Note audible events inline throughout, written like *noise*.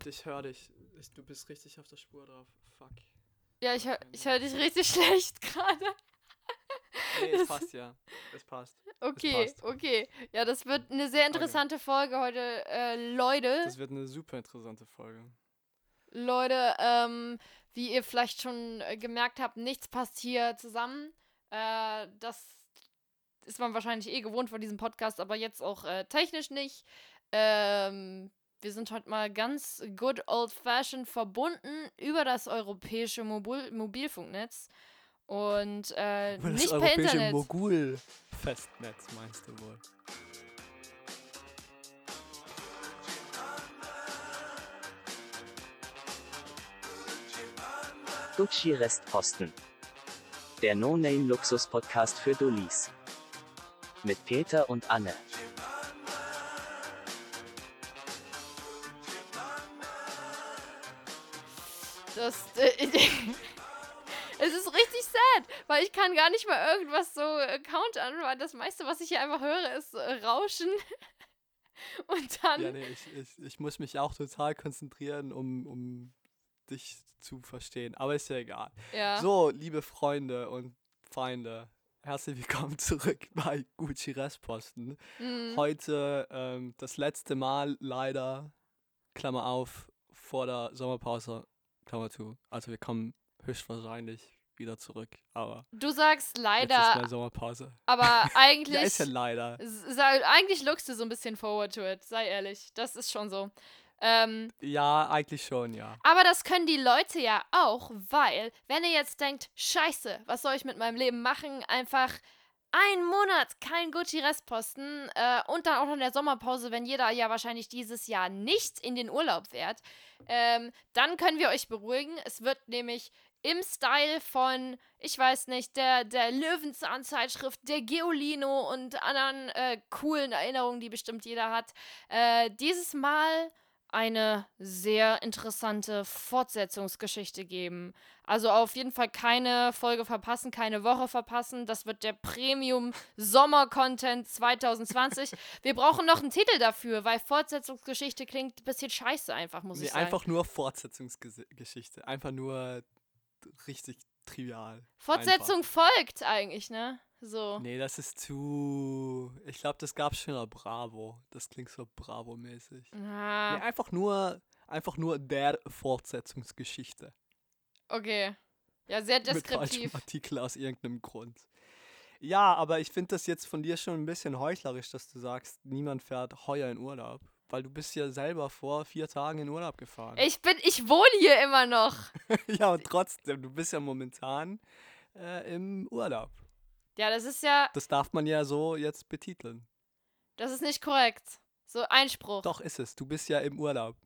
Und ich höre dich. Ich, du bist richtig auf der Spur drauf. Fuck. Ja, ich höre ich hör dich richtig *laughs* schlecht gerade. Nee, es passt ja. Es passt. Okay, passt. okay. Ja, das wird eine sehr interessante Folge heute. Äh, Leute, Das wird eine super interessante Folge. Leute, ähm, wie ihr vielleicht schon äh, gemerkt habt, nichts passt hier zusammen. Äh, das ist man wahrscheinlich eh gewohnt von diesem Podcast, aber jetzt auch äh, technisch nicht. Ähm, wir sind heute mal ganz good old fashioned verbunden über das europäische Mobil Mobilfunknetz. Und äh, Über das nicht per europäische Internet. Mogul-Festnetz meinst du wohl? Gucci Restposten. Der No-Name-Luxus-Podcast für Dullis. Mit Peter und Anne. Das, äh, *laughs* es ist richtig sad, weil ich kann gar nicht mal irgendwas so äh, countern, weil das meiste, was ich hier einfach höre, ist äh, Rauschen. *laughs* Und dann, Ja, nee, ich, ich, ich muss mich auch total konzentrieren, um, um dich zu verstehen. Aber ist ja egal. ja. So, liebe Freunde und Feinde, herzlich willkommen *laughs* zurück bei Gucci Restposten. Mhm. Heute ähm, das letzte Mal leider, Klammer auf, vor der Sommerpause, Klammer zu. Also wir kommen höchstwahrscheinlich wieder zurück. Aber Du sagst jetzt ist leider, mal Sommerpause. aber eigentlich, *laughs* Ja, ist ja leider. eigentlich lookst du so ein bisschen forward to it, sei ehrlich. Das ist schon so. Ähm, Ja, eigentlich schon, ja. Aber das können die Leute ja auch, weil, wenn ihr jetzt denkt, scheiße, was soll ich mit meinem Leben machen? Einfach einen Monat kein Gucci-Restposten äh, und dann auch noch in der Sommerpause, wenn jeder ja wahrscheinlich dieses Jahr nicht in den Urlaub fährt, ähm, dann können wir euch beruhigen. Es wird nämlich im Style von, ich weiß nicht, der, der Löwenzahn-Zeitschrift, der Geolino und anderen äh, coolen Erinnerungen, die bestimmt jeder hat, äh, dieses Mal eine sehr interessante Fortsetzungsgeschichte geben. Also auf jeden Fall keine Folge verpassen, keine Woche verpassen. Das wird der Premium Sommer-Content 2020. *laughs* Wir brauchen noch einen Titel dafür, weil Fortsetzungsgeschichte klingt ein bisschen scheiße einfach, muss Nee, ich sagen. einfach nur Fortsetzungsgeschichte. Einfach nur richtig trivial. Fortsetzung folgt eigentlich, ne? So. Nee, das ist zu. Ich glaube, das gab's schon in Bravo. Das klingt so Bravo-mäßig. Ah, Nee, einfach nur. Einfach nur der Fortsetzungsgeschichte. Okay. Ja, sehr *laughs* Mit falschem deskriptiv. Artikel aus irgendeinem Grund. Ja, aber ich finde das jetzt von dir schon ein bisschen heuchlerisch, dass du sagst, niemand fährt heuer in Urlaub. Weil du bist ja selber vor vier Tagen in Urlaub gefahren. Ich bin, ich wohne hier immer noch. *laughs* ja, und trotzdem, du bist ja momentan äh, im Urlaub. Ja, das ist ja, Das darf man ja so jetzt betiteln. das ist nicht korrekt. So Einspruch. Doch ist es. Du bist ja im Urlaub.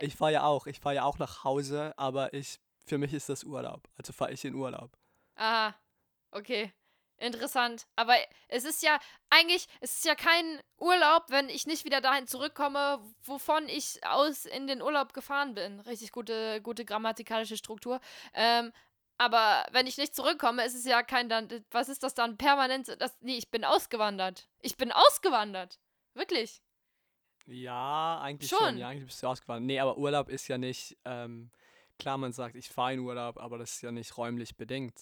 Ich fahre ja auch. Ich fahre ja auch nach Hause, aber ich, für mich ist das Urlaub. Also fahre ich in Urlaub. Aha, okay. Interessant. Aber es ist ja eigentlich, es ist ja kein Urlaub, wenn ich nicht wieder dahin zurückkomme, wovon ich aus in den Urlaub gefahren bin. Richtig gute, gute grammatikalische Struktur. Ähm, aber wenn ich nicht zurückkomme, ist es ja kein dann, was ist das dann? Permanent, das, nee, ich bin ausgewandert. Ich bin ausgewandert. Wirklich. Ja, eigentlich schon. Schon. Ja, eigentlich bist du ausgewandert. Nee, aber Urlaub ist ja nicht, ähm, klar, man sagt, ich fahre in Urlaub, aber das ist ja nicht räumlich bedingt.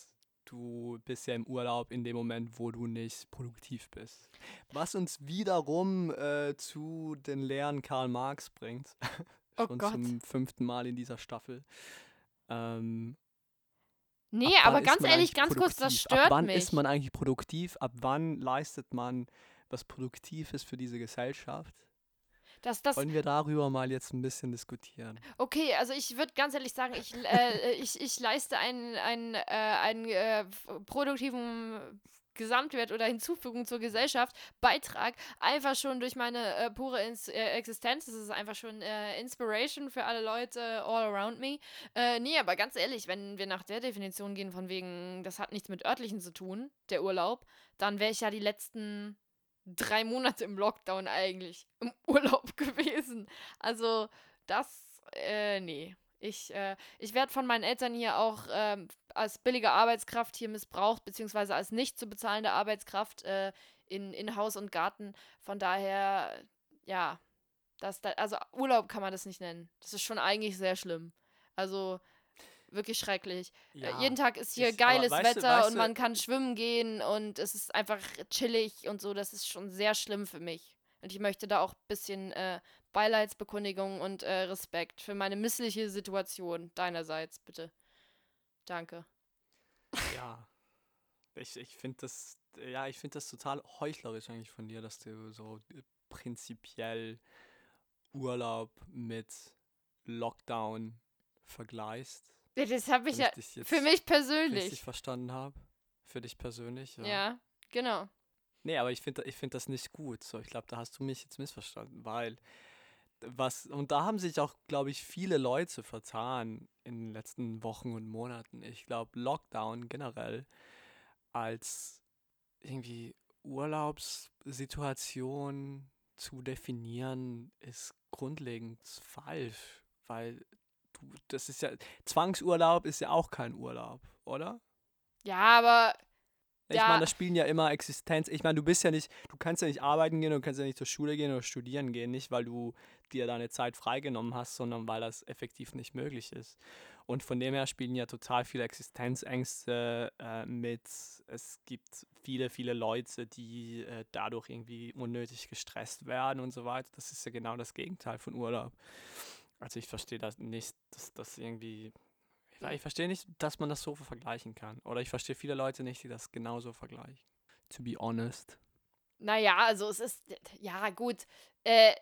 Du bist ja im Urlaub in dem Moment, wo du nicht produktiv bist. Was uns wiederum äh, zu den Lehren Karl Marx bringt. *laughs* Oh Schon Gott. zum fünften Mal in dieser Staffel. Ähm, Nee, aber ganz ehrlich, ganz kurz, das produktiv? stört Ab wann mich. ist man eigentlich produktiv? Ab wann leistet man was Produktives für diese Gesellschaft? Das, das, Wollen wir darüber mal jetzt ein bisschen diskutieren? Okay, also ich würde ganz ehrlich sagen, ich, äh, ich, ich leiste einen, einen, äh, einen äh, produktiven Gesamtwert oder Hinzufügung zur Gesellschaft, Beitrag, einfach schon durch meine äh, pure Ins äh, Existenz. Das ist einfach schon äh, Inspiration für alle Leute all around me. Äh, nee, aber ganz ehrlich, wenn wir nach der Definition gehen, von wegen, das hat nichts mit örtlichen zu tun, der Urlaub, dann wäre ich ja die letzten drei Monate im Lockdown eigentlich im *laughs* Urlaub gewesen. Also, das, äh, nee. Ich, äh, ich werde von meinen Eltern hier auch ähm, als billige Arbeitskraft hier missbraucht, beziehungsweise als nicht zu bezahlende Arbeitskraft äh, in, in Haus und Garten. Von daher, ja, Das, da, also Urlaub kann man das nicht nennen. Das ist schon eigentlich sehr schlimm. Also wirklich schrecklich. Äh, jeden Tag ist hier ich- geiles aber weißt du- Wetter weißt und man kann schwimmen gehen und es ist einfach chillig und so. Das ist schon sehr schlimm für mich. Und ich möchte da auch ein bisschen äh, Beileidsbekundigung und äh, Respekt für meine missliche Situation deinerseits, bitte. Danke. Ja. Ich, ich finde das, ja, ich finde das total heuchlerisch eigentlich von dir, dass du so äh, prinzipiell Urlaub mit Lockdown vergleichst. Ja, Das habe ich ja jetzt für mich richtig persönlich. verstanden habe. Für dich persönlich, ja. Ja, genau. Nee, aber ich finde ich find das nicht gut. So, ich glaube, da hast du mich jetzt missverstanden, weil was, und da haben sich auch, glaube ich, viele Leute vertan in den letzten Wochen und Monaten. Ich glaube, Lockdown generell als irgendwie Urlaubssituation zu definieren, ist grundlegend falsch, weil du, das ist ja, Zwangsurlaub ist ja auch kein Urlaub, oder? Ja, aber Ich Ja. meine, da spielen ja immer Existenz. Ich meine, du bist ja nicht, du kannst ja nicht arbeiten gehen, du kannst ja nicht zur Schule gehen oder studieren gehen, nicht weil du dir deine Zeit freigenommen hast, sondern weil das effektiv nicht möglich ist. Und von dem her spielen ja total viele Existenzängste äh, mit. Es gibt viele, viele Leute, die äh, dadurch irgendwie unnötig gestresst werden und so weiter. Das ist ja genau das Gegenteil von Urlaub. Also ich verstehe das nicht, dass das irgendwie ich verstehe nicht, dass man das so vergleichen kann. Oder ich verstehe viele Leute nicht, die das genauso vergleichen. To be honest. Naja, also es ist, ja gut, äh,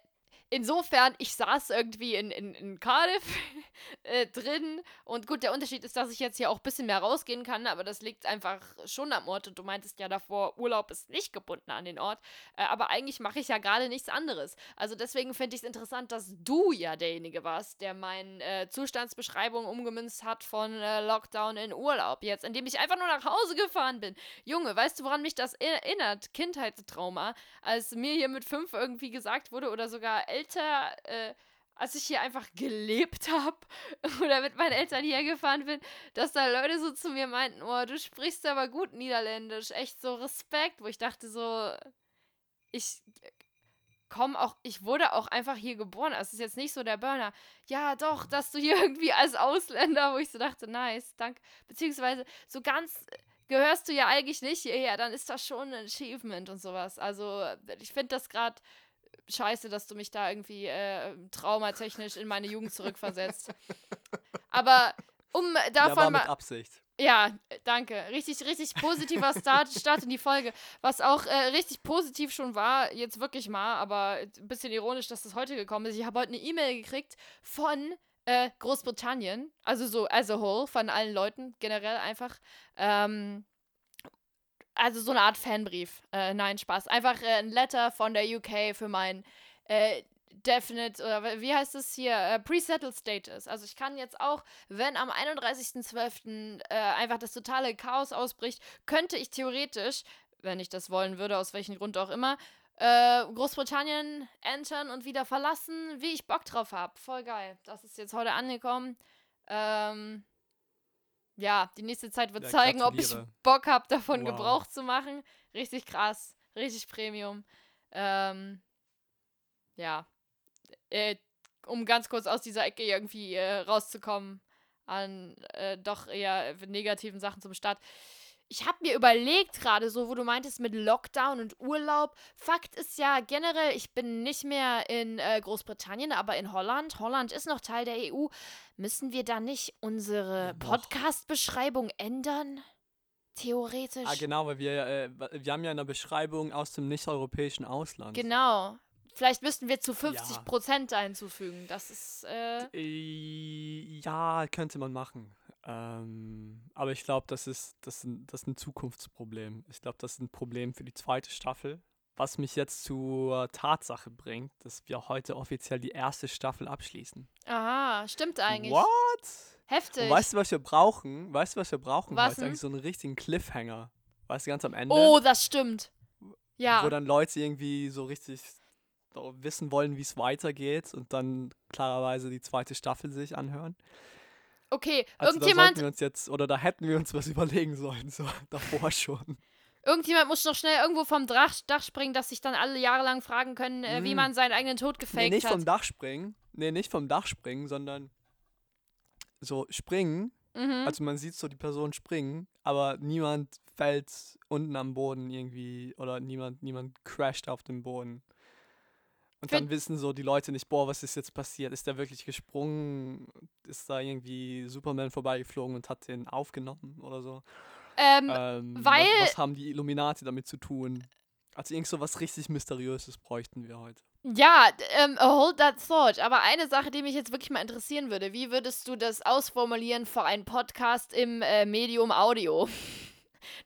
insofern, ich saß irgendwie in, in, in Cardiff *laughs* äh, drin und gut, der Unterschied ist, dass ich jetzt hier auch ein bisschen mehr rausgehen kann, aber das liegt einfach schon am Ort und du meintest ja davor, Urlaub ist nicht gebunden an den Ort, äh, aber eigentlich mache ich ja gerade nichts anderes. Also deswegen finde ich es interessant, dass du ja derjenige warst, der meine äh, Zustandsbeschreibung umgemünzt hat von äh, Lockdown in Urlaub jetzt, indem ich einfach nur nach Hause gefahren bin. Junge, weißt du, woran mich das erinnert? Kindheitstrauma, als mir hier mit fünf irgendwie gesagt wurde oder sogar älter, äh, als ich hier einfach gelebt habe *laughs* oder mit meinen Eltern hier gefahren bin, dass da Leute so zu mir meinten, oh, du sprichst aber gut Niederländisch, echt so Respekt, wo ich dachte so, ich komme auch, ich wurde auch einfach hier geboren, also es ist jetzt nicht so der Burner, ja doch, dass du hier *laughs* irgendwie als Ausländer, wo ich so dachte, nice, danke, beziehungsweise so ganz gehörst du ja eigentlich nicht hierher, dann ist das schon ein Achievement und sowas. Also ich finde das gerade scheiße, dass du mich da irgendwie äh, traumatechnisch in meine Jugend zurückversetzt. Aber um Ja, war davon mit. Absicht. Ja, danke. Richtig, richtig positiver Start, Start in die Folge. Was auch äh, richtig positiv schon war, jetzt wirklich mal, aber ein bisschen ironisch, dass das heute gekommen ist. Ich habe heute eine E-Mail gekriegt von äh, Großbritannien, also so as a whole, von allen Leuten, generell einfach. Ähm, also so eine Art Fanbrief. Äh, nein, Spaß. Einfach äh, ein Letter von der UK für mein äh, Definite, oder wie heißt es hier, äh, Pre-Settled Status. Also ich kann jetzt auch, wenn am 31.12. Äh, einfach das totale Chaos ausbricht, könnte ich theoretisch, wenn ich das wollen würde, aus welchem Grund auch immer, äh, Großbritannien entern und wieder verlassen, wie ich Bock drauf habe. Voll geil. Das ist jetzt heute angekommen. Ähm, ja, die nächste Zeit wird Ja, zeigen, ob ich. Bock habe, davon Wow. Gebrauch zu machen. Richtig krass. Richtig Premium. Ähm, ja. Äh, um ganz kurz aus dieser Ecke irgendwie äh, rauszukommen, an äh, doch eher negativen Sachen zum Start. Ich habe mir überlegt gerade so, wo du meintest mit Lockdown und Urlaub. Fakt ist ja generell, ich bin nicht mehr in äh, Großbritannien, aber in Holland. Holland ist noch Teil der EU. Müssen wir da nicht unsere. Podcast-Beschreibung ändern? Theoretisch. Ah, genau, weil wir, äh, wir haben ja eine Beschreibung aus dem nicht-europäischen Ausland. Genau. Vielleicht müssten wir zu Ja. 50 Prozent einzufügen. Das ist, äh, Äh, Ja, könnte man machen. Ähm, aber ich glaube, das ist, das, ist ein, das ist ein Zukunftsproblem. Ich glaube, das ist ein Problem für die zweite Staffel. Was mich jetzt zur Tatsache bringt, dass wir heute offiziell die erste Staffel abschließen. aha, stimmt eigentlich. What? Heftig. Und weißt du, was wir brauchen? Weißt du, was wir brauchen Was heute? Eigentlich so einen richtigen Cliffhanger. Weißt du, ganz am Ende? oh, das stimmt. Ja. Wo dann Leute irgendwie so richtig wissen wollen, wie es weitergeht und dann klarerweise die zweite Staffel sich anhören. Okay, Also da irgendjemand, sollten wir uns jetzt, oder da hätten wir uns was *laughs* überlegen sollen, so *laughs* davor schon. Irgendjemand muss noch schnell irgendwo vom Dach, Dach springen, dass sich dann alle Jahre lang fragen können, äh, wie Mm. man seinen eigenen Tod gefaked Nee, nicht hat. vom Dach springen. Nee, nicht vom Dach springen, sondern so springen. mhm. Also man sieht so die Person springen, aber niemand fällt unten am Boden irgendwie oder niemand, niemand crasht auf dem Boden. Und dann wissen so die Leute nicht, boah, was ist jetzt passiert? Ist der wirklich gesprungen? Ist da irgendwie Superman vorbeigeflogen und hat den aufgenommen oder so? ähm, Ähm, was- weil- was, haben die Illuminati damit zu tun? Also irgend so was richtig Mysteriöses bräuchten wir heute. Ja, ähm, hold that thought. Aber eine Sache, die mich jetzt wirklich mal interessieren würde, wie würdest du das ausformulieren für einen Podcast im äh, Medium Audio? *laughs*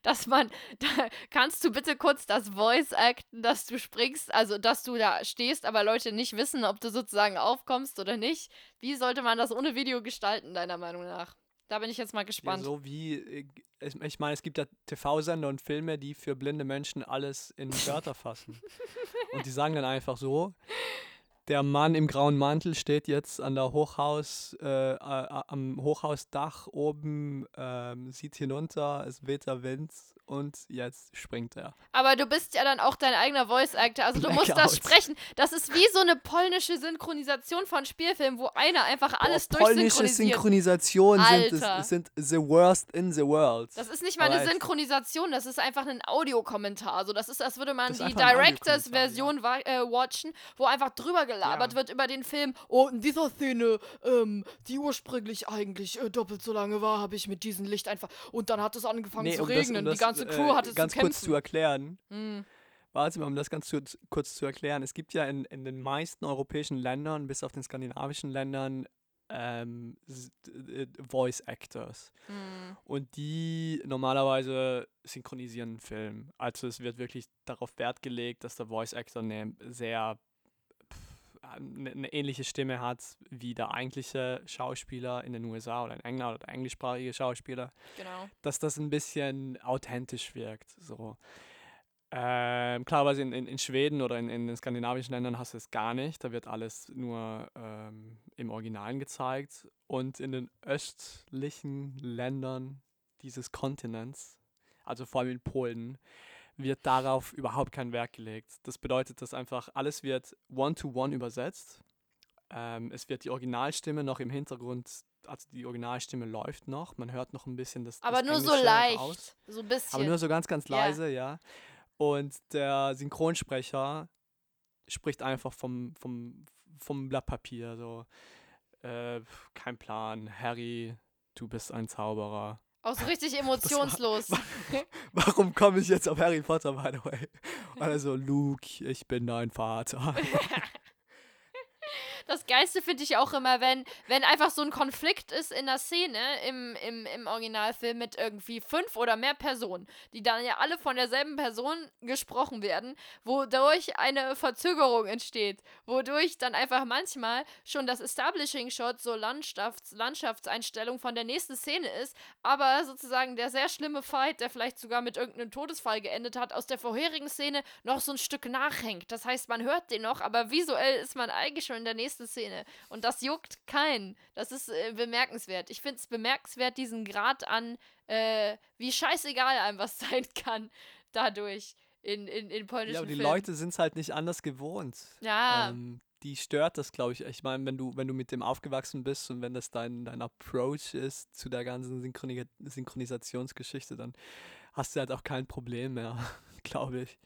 Dass man, *laughs* da, kannst du bitte kurz das Voice acten, dass du springst, also dass du da stehst, aber Leute nicht wissen, ob du sozusagen aufkommst oder nicht. Wie sollte man das ohne Video gestalten, deiner Meinung nach? Da bin ich jetzt mal Ja, gespannt. so wie, äh, ich, ich meine, es gibt ja TV-Sender und Filme, die für blinde Menschen alles in Wörter fassen. *laughs* und die sagen dann einfach so, der Mann im grauen Mantel steht jetzt an der Hochhaus, äh, äh, am Hochhausdach oben, ähm, sieht hinunter, es weht der Wind und jetzt springt er. Aber du bist ja dann auch dein eigener Voice Actor. Also du musst das Blackout. sprechen. Das ist wie so eine polnische Synchronisation von Spielfilmen, wo einer einfach alles Boah, polnische durchsynchronisiert. Synchronisation sind, Alter. es, sind the worst in the world. Das ist nicht mal eine Aber echt. Synchronisation, das ist einfach ein Audiokommentar. Also das ist, als würde man die einfach ein Directors-Version wa- äh, watchen, wo einfach drüber gelabert Ja. wird über den Film. Oh, in dieser Szene, ähm, die ursprünglich eigentlich äh, doppelt so lange war, habe ich mit diesem Licht einfach. Und dann hat es angefangen zu um das- regnen. das, die ganze Crew äh, hatte ganz zu kurz zu erklären. Hm. Warte mal, um das ganz kurz, zu erklären. Es gibt ja in, in den meisten europäischen Ländern, bis auf den skandinavischen Ländern, ähm, d- Voice Actors. Hm. Und die normalerweise synchronisieren einen Film. Also es wird wirklich darauf Wert gelegt, dass der Voice Actor eine sehr eine, ähnliche Stimme hat wie der eigentliche Schauspieler in den USA oder in England oder der englischsprachige Schauspieler Genau. dass das ein bisschen authentisch wirkt. So. Ähm, klarerweise in, in, in Schweden oder in, in den skandinavischen Ländern hast du es gar nicht. Da wird alles nur ähm, im Originalen gezeigt. Und in den östlichen Ländern dieses Kontinents, also vor allem in Polen, wird darauf überhaupt kein Wert gelegt. Das bedeutet, dass einfach alles wird one-to-one übersetzt. Ähm, es wird die Originalstimme noch im Hintergrund, also die Originalstimme läuft noch. Man hört noch ein bisschen das, Aber das nur so Englische leicht. raus. So ein bisschen. Aber nur so ganz, ganz leise, ja. Und der Synchronsprecher spricht einfach vom, vom, vom Blatt Papier. So, äh, kein Plan, Harry, du bist ein Zauberer. Auch so richtig *laughs* emotionslos. Warum komme ich jetzt auf Harry Potter, by the way? Also, Luke, ich bin dein Vater. *laughs* Geilste finde ich auch immer, wenn, wenn einfach so ein Konflikt ist in der Szene im, im, im Originalfilm mit irgendwie fünf oder mehr Personen, die dann ja alle von derselben Person gesprochen werden, wodurch eine Verzögerung entsteht, wodurch dann einfach manchmal schon das Establishing Shot so Landschafts Landschaftseinstellung von der nächsten Szene ist, aber sozusagen der sehr schlimme Fight, der vielleicht sogar mit irgendeinem Todesfall geendet hat, aus der vorherigen Szene noch so ein Stück nachhängt. Das heißt, man hört den noch, aber visuell ist man eigentlich schon in der nächsten Szene. Und das juckt keinen. Das ist äh, bemerkenswert. Ich finde es bemerkenswert, diesen Grad an, äh, wie scheißegal einem was *laughs* sein kann, dadurch in, in, in polnischen ja, aber die Filmen. Leute sind es halt nicht anders gewohnt. Ja, Ähm, die stört das, glaube ich. Ich meine, wenn du, wenn du mit dem aufgewachsen bist und wenn das dein, dein Approach ist zu der ganzen Synchroni Synchronisationsgeschichte, dann hast du halt auch kein Problem mehr, *laughs* glaube ich.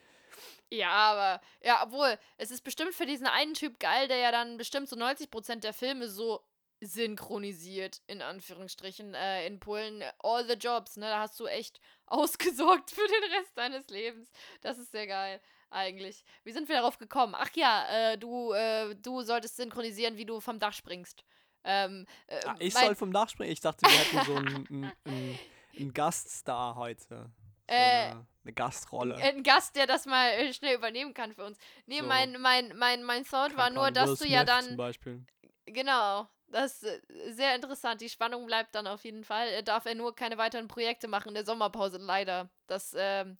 Ja, aber, ja, obwohl, es ist bestimmt für diesen einen Typ geil, der ja dann bestimmt so 90% der Filme so synchronisiert, in Anführungsstrichen, äh, in Polen. All the jobs, ne? Da hast du echt *laughs* ausgesorgt für den Rest deines Lebens. Das ist sehr geil, eigentlich. Wie sind wir darauf gekommen? Ach ja, äh, du, äh, du solltest synchronisieren, wie du vom Dach springst. Ähm, äh, Ah, ich mein- soll vom Dach springen. Ich dachte, wir hätten so einen, einen, einen, einen Gaststar heute. *laughs* So Äh, eine, eine Gastrolle. ein Gast, der das mal äh, schnell übernehmen kann für uns. Nee, So. mein, mein, mein, mein Thought war nur, dass Will du ja Smith dann Zum Beispiel. Genau. Das ist äh, sehr interessant. Die Spannung bleibt dann auf jeden Fall. Er darf er nur keine weiteren Projekte machen in der Sommerpause, leider. Das ähm,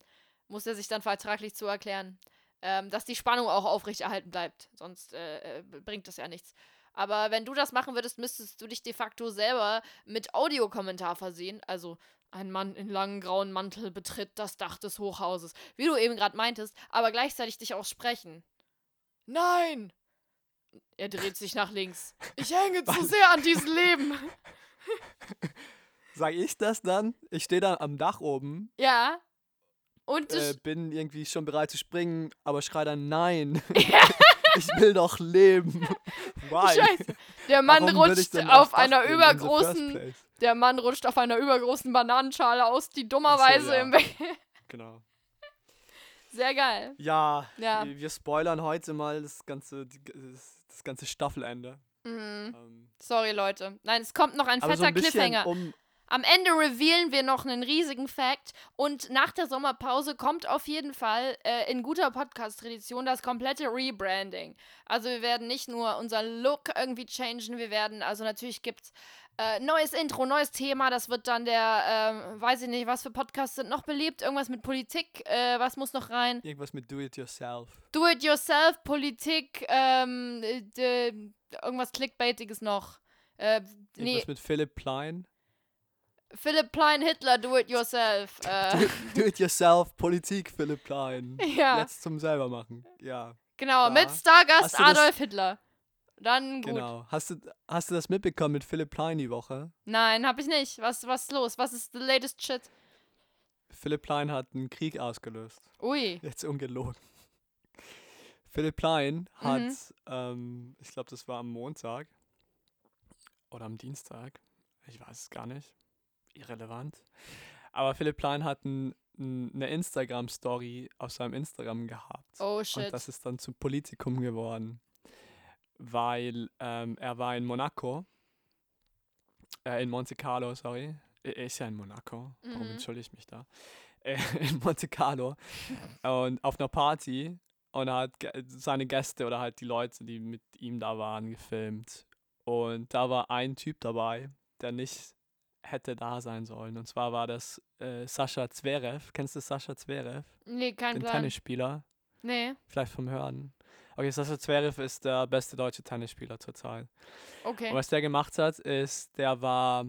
muss er sich dann vertraglich zu erklären. Ähm, dass die Spannung auch aufrechterhalten bleibt. Sonst äh, äh, bringt das ja nichts. Aber wenn du das machen würdest, müsstest du dich de facto selber mit Audiokommentar versehen. Also ein Mann in langen grauen Mantel betritt das Dach des Hochhauses. Wie du eben gerade meintest, aber gleichzeitig dich auch sprechen. Nein! Er dreht sich nach links. Ich hänge zu sehr an diesem Leben. Sag ich das dann? Ich stehe da am Dach oben, Ja. Und äh, bin irgendwie schon bereit zu springen, aber schrei dann nein. *laughs* ich will doch leben. *laughs* Why? Scheiße. Der Mann Warum rutscht auf einer übergroßen. Der Mann rutscht auf einer übergroßen Bananenschale aus, die dummerweise ja. im Weg. *laughs* Genau. Sehr geil. Ja, Ja. wir spoilern heute mal das ganze, das, ganze Staffelende. Mhm. Ähm, Sorry, Leute. Nein, es kommt noch ein fetter so ein Cliffhanger. um, Am Ende revealen wir noch einen riesigen Fact und nach der Sommerpause kommt auf jeden Fall äh, in guter Podcast-Tradition das komplette Rebranding. Also wir werden nicht nur unser Look irgendwie changen, wir werden, also natürlich gibt's äh, neues Intro, neues Thema, das wird dann der, ähm, weiß ich nicht, was für Podcasts sind noch beliebt, irgendwas mit Politik, äh, was muss noch rein? irgendwas mit Do It Yourself. Do it yourself, Politik, ähm, äh, irgendwas Clickbaitiges noch. Äh, nee, Irgendwas mit Philipp Plein. Philipp Plein Hitler, do it yourself. Äh, Do It Yourself, Politik Philipp Plein. *laughs* ja, Jetzt zum selber machen. Ja, genau, klar. mit Stargast Adolf Hitler. Dann gut. genau. Hast du, hast du das mitbekommen mit Philipp Plein die Woche? Nein, hab ich nicht. Was, was ist los? Was ist the latest shit? Philipp Plein hat einen Krieg ausgelöst. Ui. Jetzt ungelogen. Philipp Plein hat, Mhm. ähm, ich glaube, das war am Montag oder am Dienstag, ich weiß es gar nicht, irrelevant. Aber Philipp Plein hat ein, ein, eine Instagram-Story auf seinem Instagram gehabt. Oh Und shit. das ist dann zum Politikum geworden, weil ähm, er war in Monaco, äh, in Monte Carlo, sorry. Er ist ja in Monaco, warum Mhm. entschuldige ich mich da? Äh, *laughs* in Monte Carlo und auf einer Party und er hat seine Gäste oder halt die Leute, die mit ihm da waren, gefilmt. Und da war ein Typ dabei, der nicht hätte da sein sollen. Und zwar war das äh, Sascha Zverev. Kennst du Sascha Zverev? nee, kein Den Plan. Tennisspieler. Nee, Vielleicht vom Hören. Okay, Sascha Zverev ist der beste deutsche Tennisspieler zurzeit. okay. Und was der gemacht hat, ist, der war,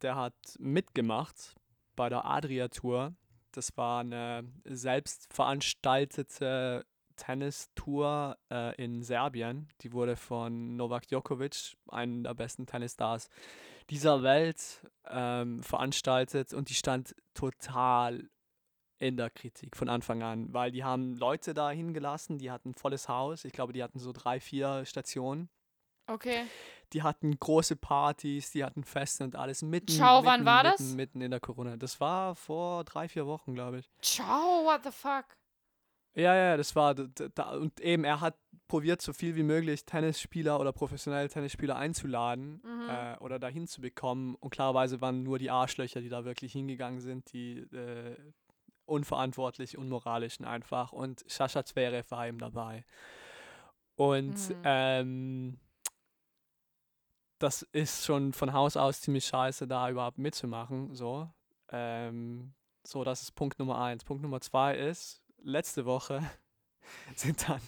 der hat mitgemacht bei der Adria Tour. Das war eine selbst veranstaltete Tennistour äh, in Serbien. Die wurde von Novak Djokovic, einem der besten Tennisstars dieser Welt, ähm, veranstaltet und die stand total in der Kritik von Anfang an, weil die haben Leute da hingelassen, die hatten ein volles Haus. Ich glaube, die hatten so drei, vier Stationen Okay. die hatten große Partys, die hatten Feste und alles mitten, Ciao, wann mitten, war mitten, das? Mitten in der Corona. Das war vor drei, vier Wochen, glaube ich. Ciao, what the fuck? Ja, ja, das war da und eben er hat probiert, so viel wie möglich Tennisspieler oder professionelle Tennisspieler einzuladen Mhm. äh, oder dahin zu bekommen. Und klarerweise waren nur die Arschlöcher, die da wirklich hingegangen sind, die äh, unverantwortlich, unmoralischen einfach. Und Sascha Zverev war eben dabei. Und Mhm. ähm, das ist schon von Haus aus ziemlich scheiße, da überhaupt mitzumachen. So, ähm, so das ist Punkt Nummer eins. Punkt Nummer zwei ist, letzte Woche *laughs* sind dann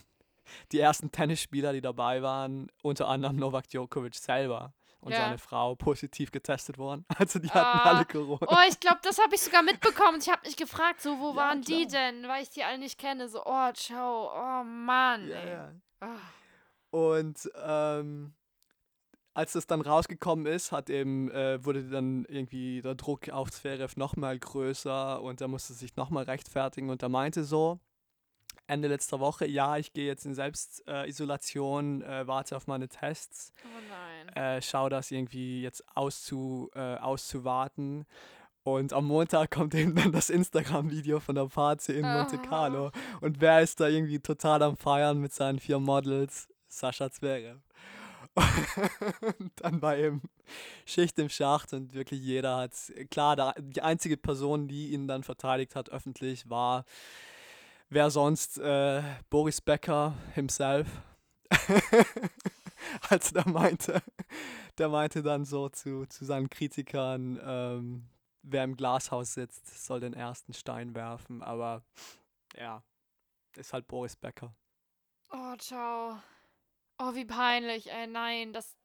die ersten Tennisspieler, die dabei waren, unter anderem Novak Djokovic selber und Ja. seine Frau positiv getestet worden. *laughs* Also die hatten Ah. alle Corona. Oh, ich glaube, das habe ich sogar mitbekommen. Ich habe mich gefragt, so, wo Ja, waren die klar. denn? Weil ich die alle nicht kenne. So, oh, ciao. Oh, Mann. Ja. Ah. Und ähm, als das dann rausgekommen ist, hat eben, äh, wurde dann irgendwie der Druck auf Zverev nochmal größer und er musste sich nochmal rechtfertigen und er meinte so, Ende letzter Woche, ja, ich gehe jetzt in Selbstisolation, äh, äh, warte auf meine Tests, Oh äh, schau das irgendwie jetzt auszu, äh, auszuwarten. Und am Montag kommt eben dann das Instagram-Video von der Party in Monte. Carlo. Und wer ist da irgendwie total am Feiern mit seinen vier Models? Sascha Zverev. *laughs* und dann war eben Schicht im Schacht und wirklich jeder hat, klar, da, die einzige Person, die ihn dann verteidigt hat öffentlich, war wer sonst, äh, Boris Becker himself. *laughs* also der meinte, der meinte dann so zu, zu seinen Kritikern, ähm, wer im Glashaus sitzt, soll den ersten Stein werfen. Aber ja, ist halt Boris Becker. Oh, ciao. Oh, wie peinlich, ey, nein, das.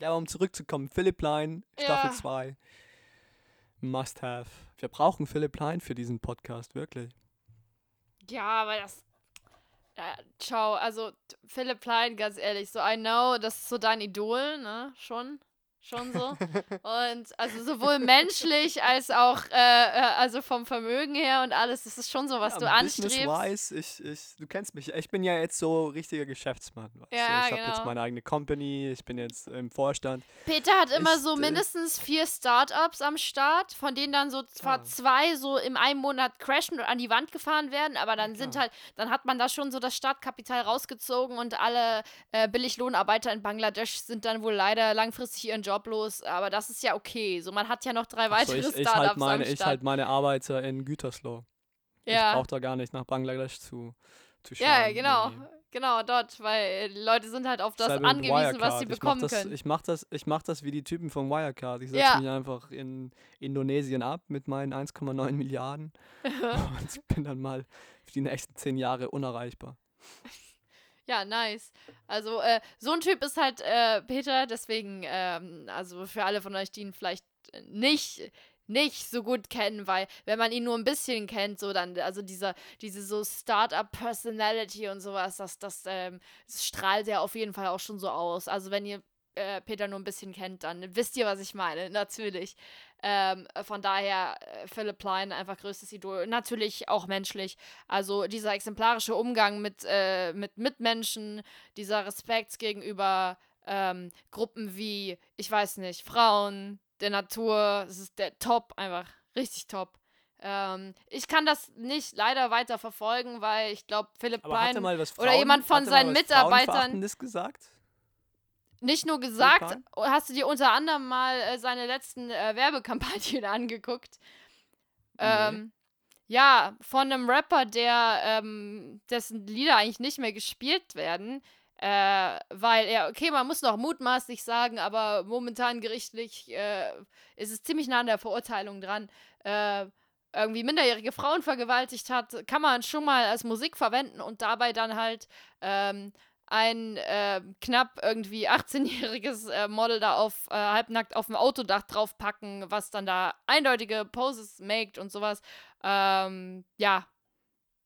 Ja, aber um zurückzukommen, Philipp Line, Staffel Ja. 2. Must have. Wir brauchen Philipp Line für diesen Podcast, wirklich. Ja, aber das. Ja, ciao, also Philipp Plein, ganz ehrlich, so I know, das ist so dein Idol, ne? Schon. Schon so. Und also sowohl menschlich als auch äh, äh, also vom Vermögen her und alles, das ist schon so, was ja, du anstrebst. Business-wise, ich, ich, du kennst mich. Ich bin ja jetzt so richtiger Geschäftsmann. Ja, ich habe jetzt genau. meine eigene Company, ich bin jetzt im Vorstand. Peter hat immer Ist, so äh, mindestens vier Startups am Start, von denen dann so zwar Klar. zwei so im einen Monat crashen und an die Wand gefahren werden, aber dann sind klar. halt, dann hat man da schon so das Startkapital rausgezogen und alle äh, Billiglohnarbeiter in Bangladesch sind dann wohl leider langfristig ihren Job los, aber das ist ja okay. So, man hat ja noch drei Ach so, weitere ich, ich Startups halt meine, ich halt meine Arbeiter in Gütersloh. Ich ja. brauche da gar nicht nach Bangladesch zu, zu schauen. ja, genau. irgendwie. Genau, dort, weil die Leute sind halt auf das mit angewiesen, was sie bekommen ich das, können. Ich mache das, ich mach das wie die Typen von Wirecard. Ich setze Ja. mich einfach in Indonesien ab mit meinen 1,9 Milliarden *laughs* und bin dann mal für die nächsten zehn Jahre unerreichbar. *laughs* Ja, nice. Also, äh, so ein Typ ist halt äh, Peter, deswegen, ähm, also für alle von euch, die ihn vielleicht nicht nicht so gut kennen, weil wenn man ihn nur ein bisschen kennt, so dann, also dieser, diese so Startup-Personality und sowas, das, das, ähm, strahlt er auf jeden Fall auch schon so aus. Also wenn ihr äh, Peter nur ein bisschen kennt, dann wisst ihr, was ich meine, *laughs* natürlich. Ähm, von daher, äh, Philipp Plein, einfach größtes Idol. Natürlich auch menschlich. Also dieser exemplarische Umgang mit, äh, mit Mitmenschen, dieser Respekt gegenüber ähm, Gruppen wie, ich weiß nicht, Frauen, der Natur, das ist der Top, einfach richtig top. Ähm, ich kann das nicht leider weiter verfolgen, weil ich glaube, Philipp Aber hat er was oder jemand von hat mal seinen was Mitarbeitern- Frauenverachtendes gesagt? Nicht nur gesagt, Plein? hast du dir unter anderem mal äh, seine letzten äh, Werbekampagnen *laughs* angeguckt? Ähm, ja, von einem Rapper, der ähm, dessen Lieder eigentlich nicht mehr gespielt werden, äh, weil er, okay, man muss noch mutmaßlich sagen, aber momentan gerichtlich äh, ist es ziemlich nah an der Verurteilung dran. Äh, irgendwie minderjährige Frauen vergewaltigt hat, kann man schon mal als Musik verwenden und dabei dann halt ähm, ein äh, knapp irgendwie 18-jähriges äh, Model da auf äh, halbnackt auf dem Autodach draufpacken, was dann da eindeutige Poses maked und sowas. Ähm, ja.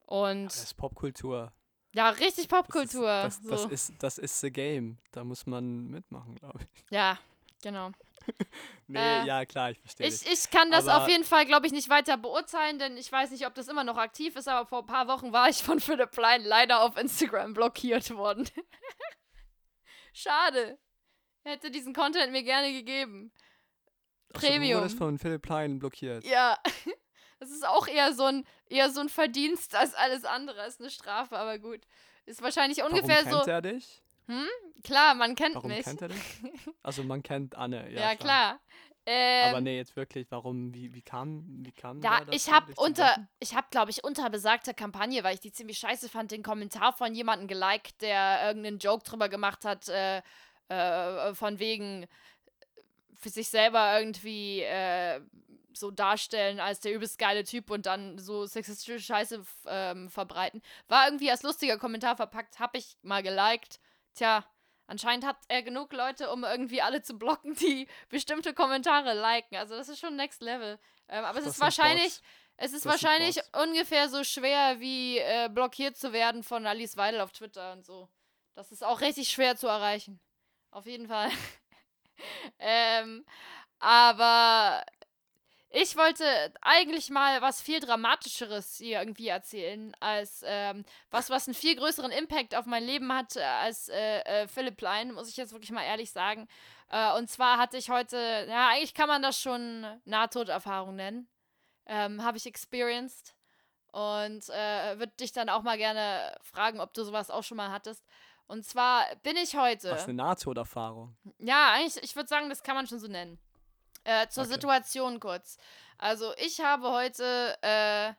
Und Das ist Popkultur. ja, richtig Das Popkultur. Ist, das, das, so. ist, das ist the game. Da muss man mitmachen, glaube ich. ja, genau. *laughs* Nee, Äh, ja, klar, ich verstehe. Ich, ich kann das Aber- auf jeden Fall, glaube ich, nicht weiter beurteilen, denn ich weiß nicht, ob das immer noch aktiv ist, aber vor ein paar Wochen war ich von Philipp Plein leider auf Instagram blockiert worden. *laughs* Schade. Er hätte diesen Content mir gerne gegeben. Ach so, Du Premium. wurdest von Philipp Plein blockiert. Ja. *laughs* Das ist auch eher so ein, eher so ein Verdienst als alles andere, als eine Strafe, aber gut. Ist wahrscheinlich ungefähr Warum kennt so. er dich? Klar, man kennt Warum mich. kennt er dich? *laughs* Also man kennt Anne, ja, ja, klar. Ähm, Aber nee, jetzt wirklich, warum, wie, wie kam, wie kam Da, dazu, ich habe unter, ich habe, glaube ich, unter besagter Kampagne, weil ich die ziemlich scheiße fand, den Kommentar von jemandem geliked, der irgendeinen Joke drüber gemacht hat, äh, äh, von wegen äh, für sich selber irgendwie äh, so darstellen als der übelst geile Typ und dann so sexistische Scheiße ähm, verbreiten. War irgendwie als lustiger Kommentar verpackt, habe ich mal geliked. Tja, anscheinend hat er genug Leute, um irgendwie alle zu blocken, die bestimmte Kommentare liken. Also das ist schon Next Level. Ähm, aber es Das ist wahrscheinlich, es ist Das wahrscheinlich ungefähr so schwer wie äh, blockiert zu werden von Alice Weidel auf Twitter und so. Das ist auch richtig schwer zu erreichen. Auf jeden Fall. *laughs* ähm, aber ich wollte eigentlich mal was viel Dramatischeres hier irgendwie erzählen, als ähm, was, was einen viel größeren Impact auf mein Leben hat äh, als äh, äh, Philipp Plein, muss ich jetzt wirklich mal ehrlich sagen. Äh, und zwar hatte ich heute, ja, eigentlich kann man das schon Nahtoderfahrung nennen. Ähm, Habe ich experienced. Und äh, würde dich dann auch mal gerne fragen, ob du sowas auch schon mal hattest. Und zwar bin ich heute. Was eine Nahtoderfahrung. Ja, eigentlich, ich würde sagen, das kann man schon so nennen. Äh, zur Okay. Situation kurz. Also, ich habe heute äh,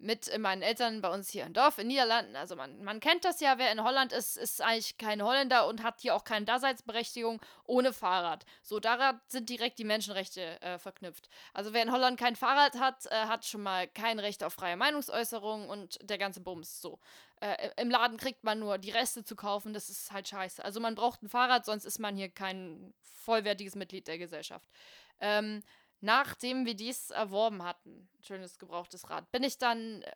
mit meinen Eltern bei uns hier im Dorf in Niederlanden. Also man, man kennt das ja, wer in Holland ist, ist eigentlich kein Holländer und hat hier auch keine Daseinsberechtigung ohne Fahrrad. So, daran sind direkt die Menschenrechte äh, verknüpft. Also wer in Holland kein Fahrrad hat, äh, hat schon mal kein Recht auf freie Meinungsäußerung und der ganze Bums. So. Äh, Im Laden kriegt man nur die Reste zu kaufen, das ist halt scheiße. Also man braucht ein Fahrrad, sonst ist man hier kein vollwertiges Mitglied der Gesellschaft. Ähm, nachdem wir dies erworben hatten, schönes gebrauchtes Rad, bin ich dann äh,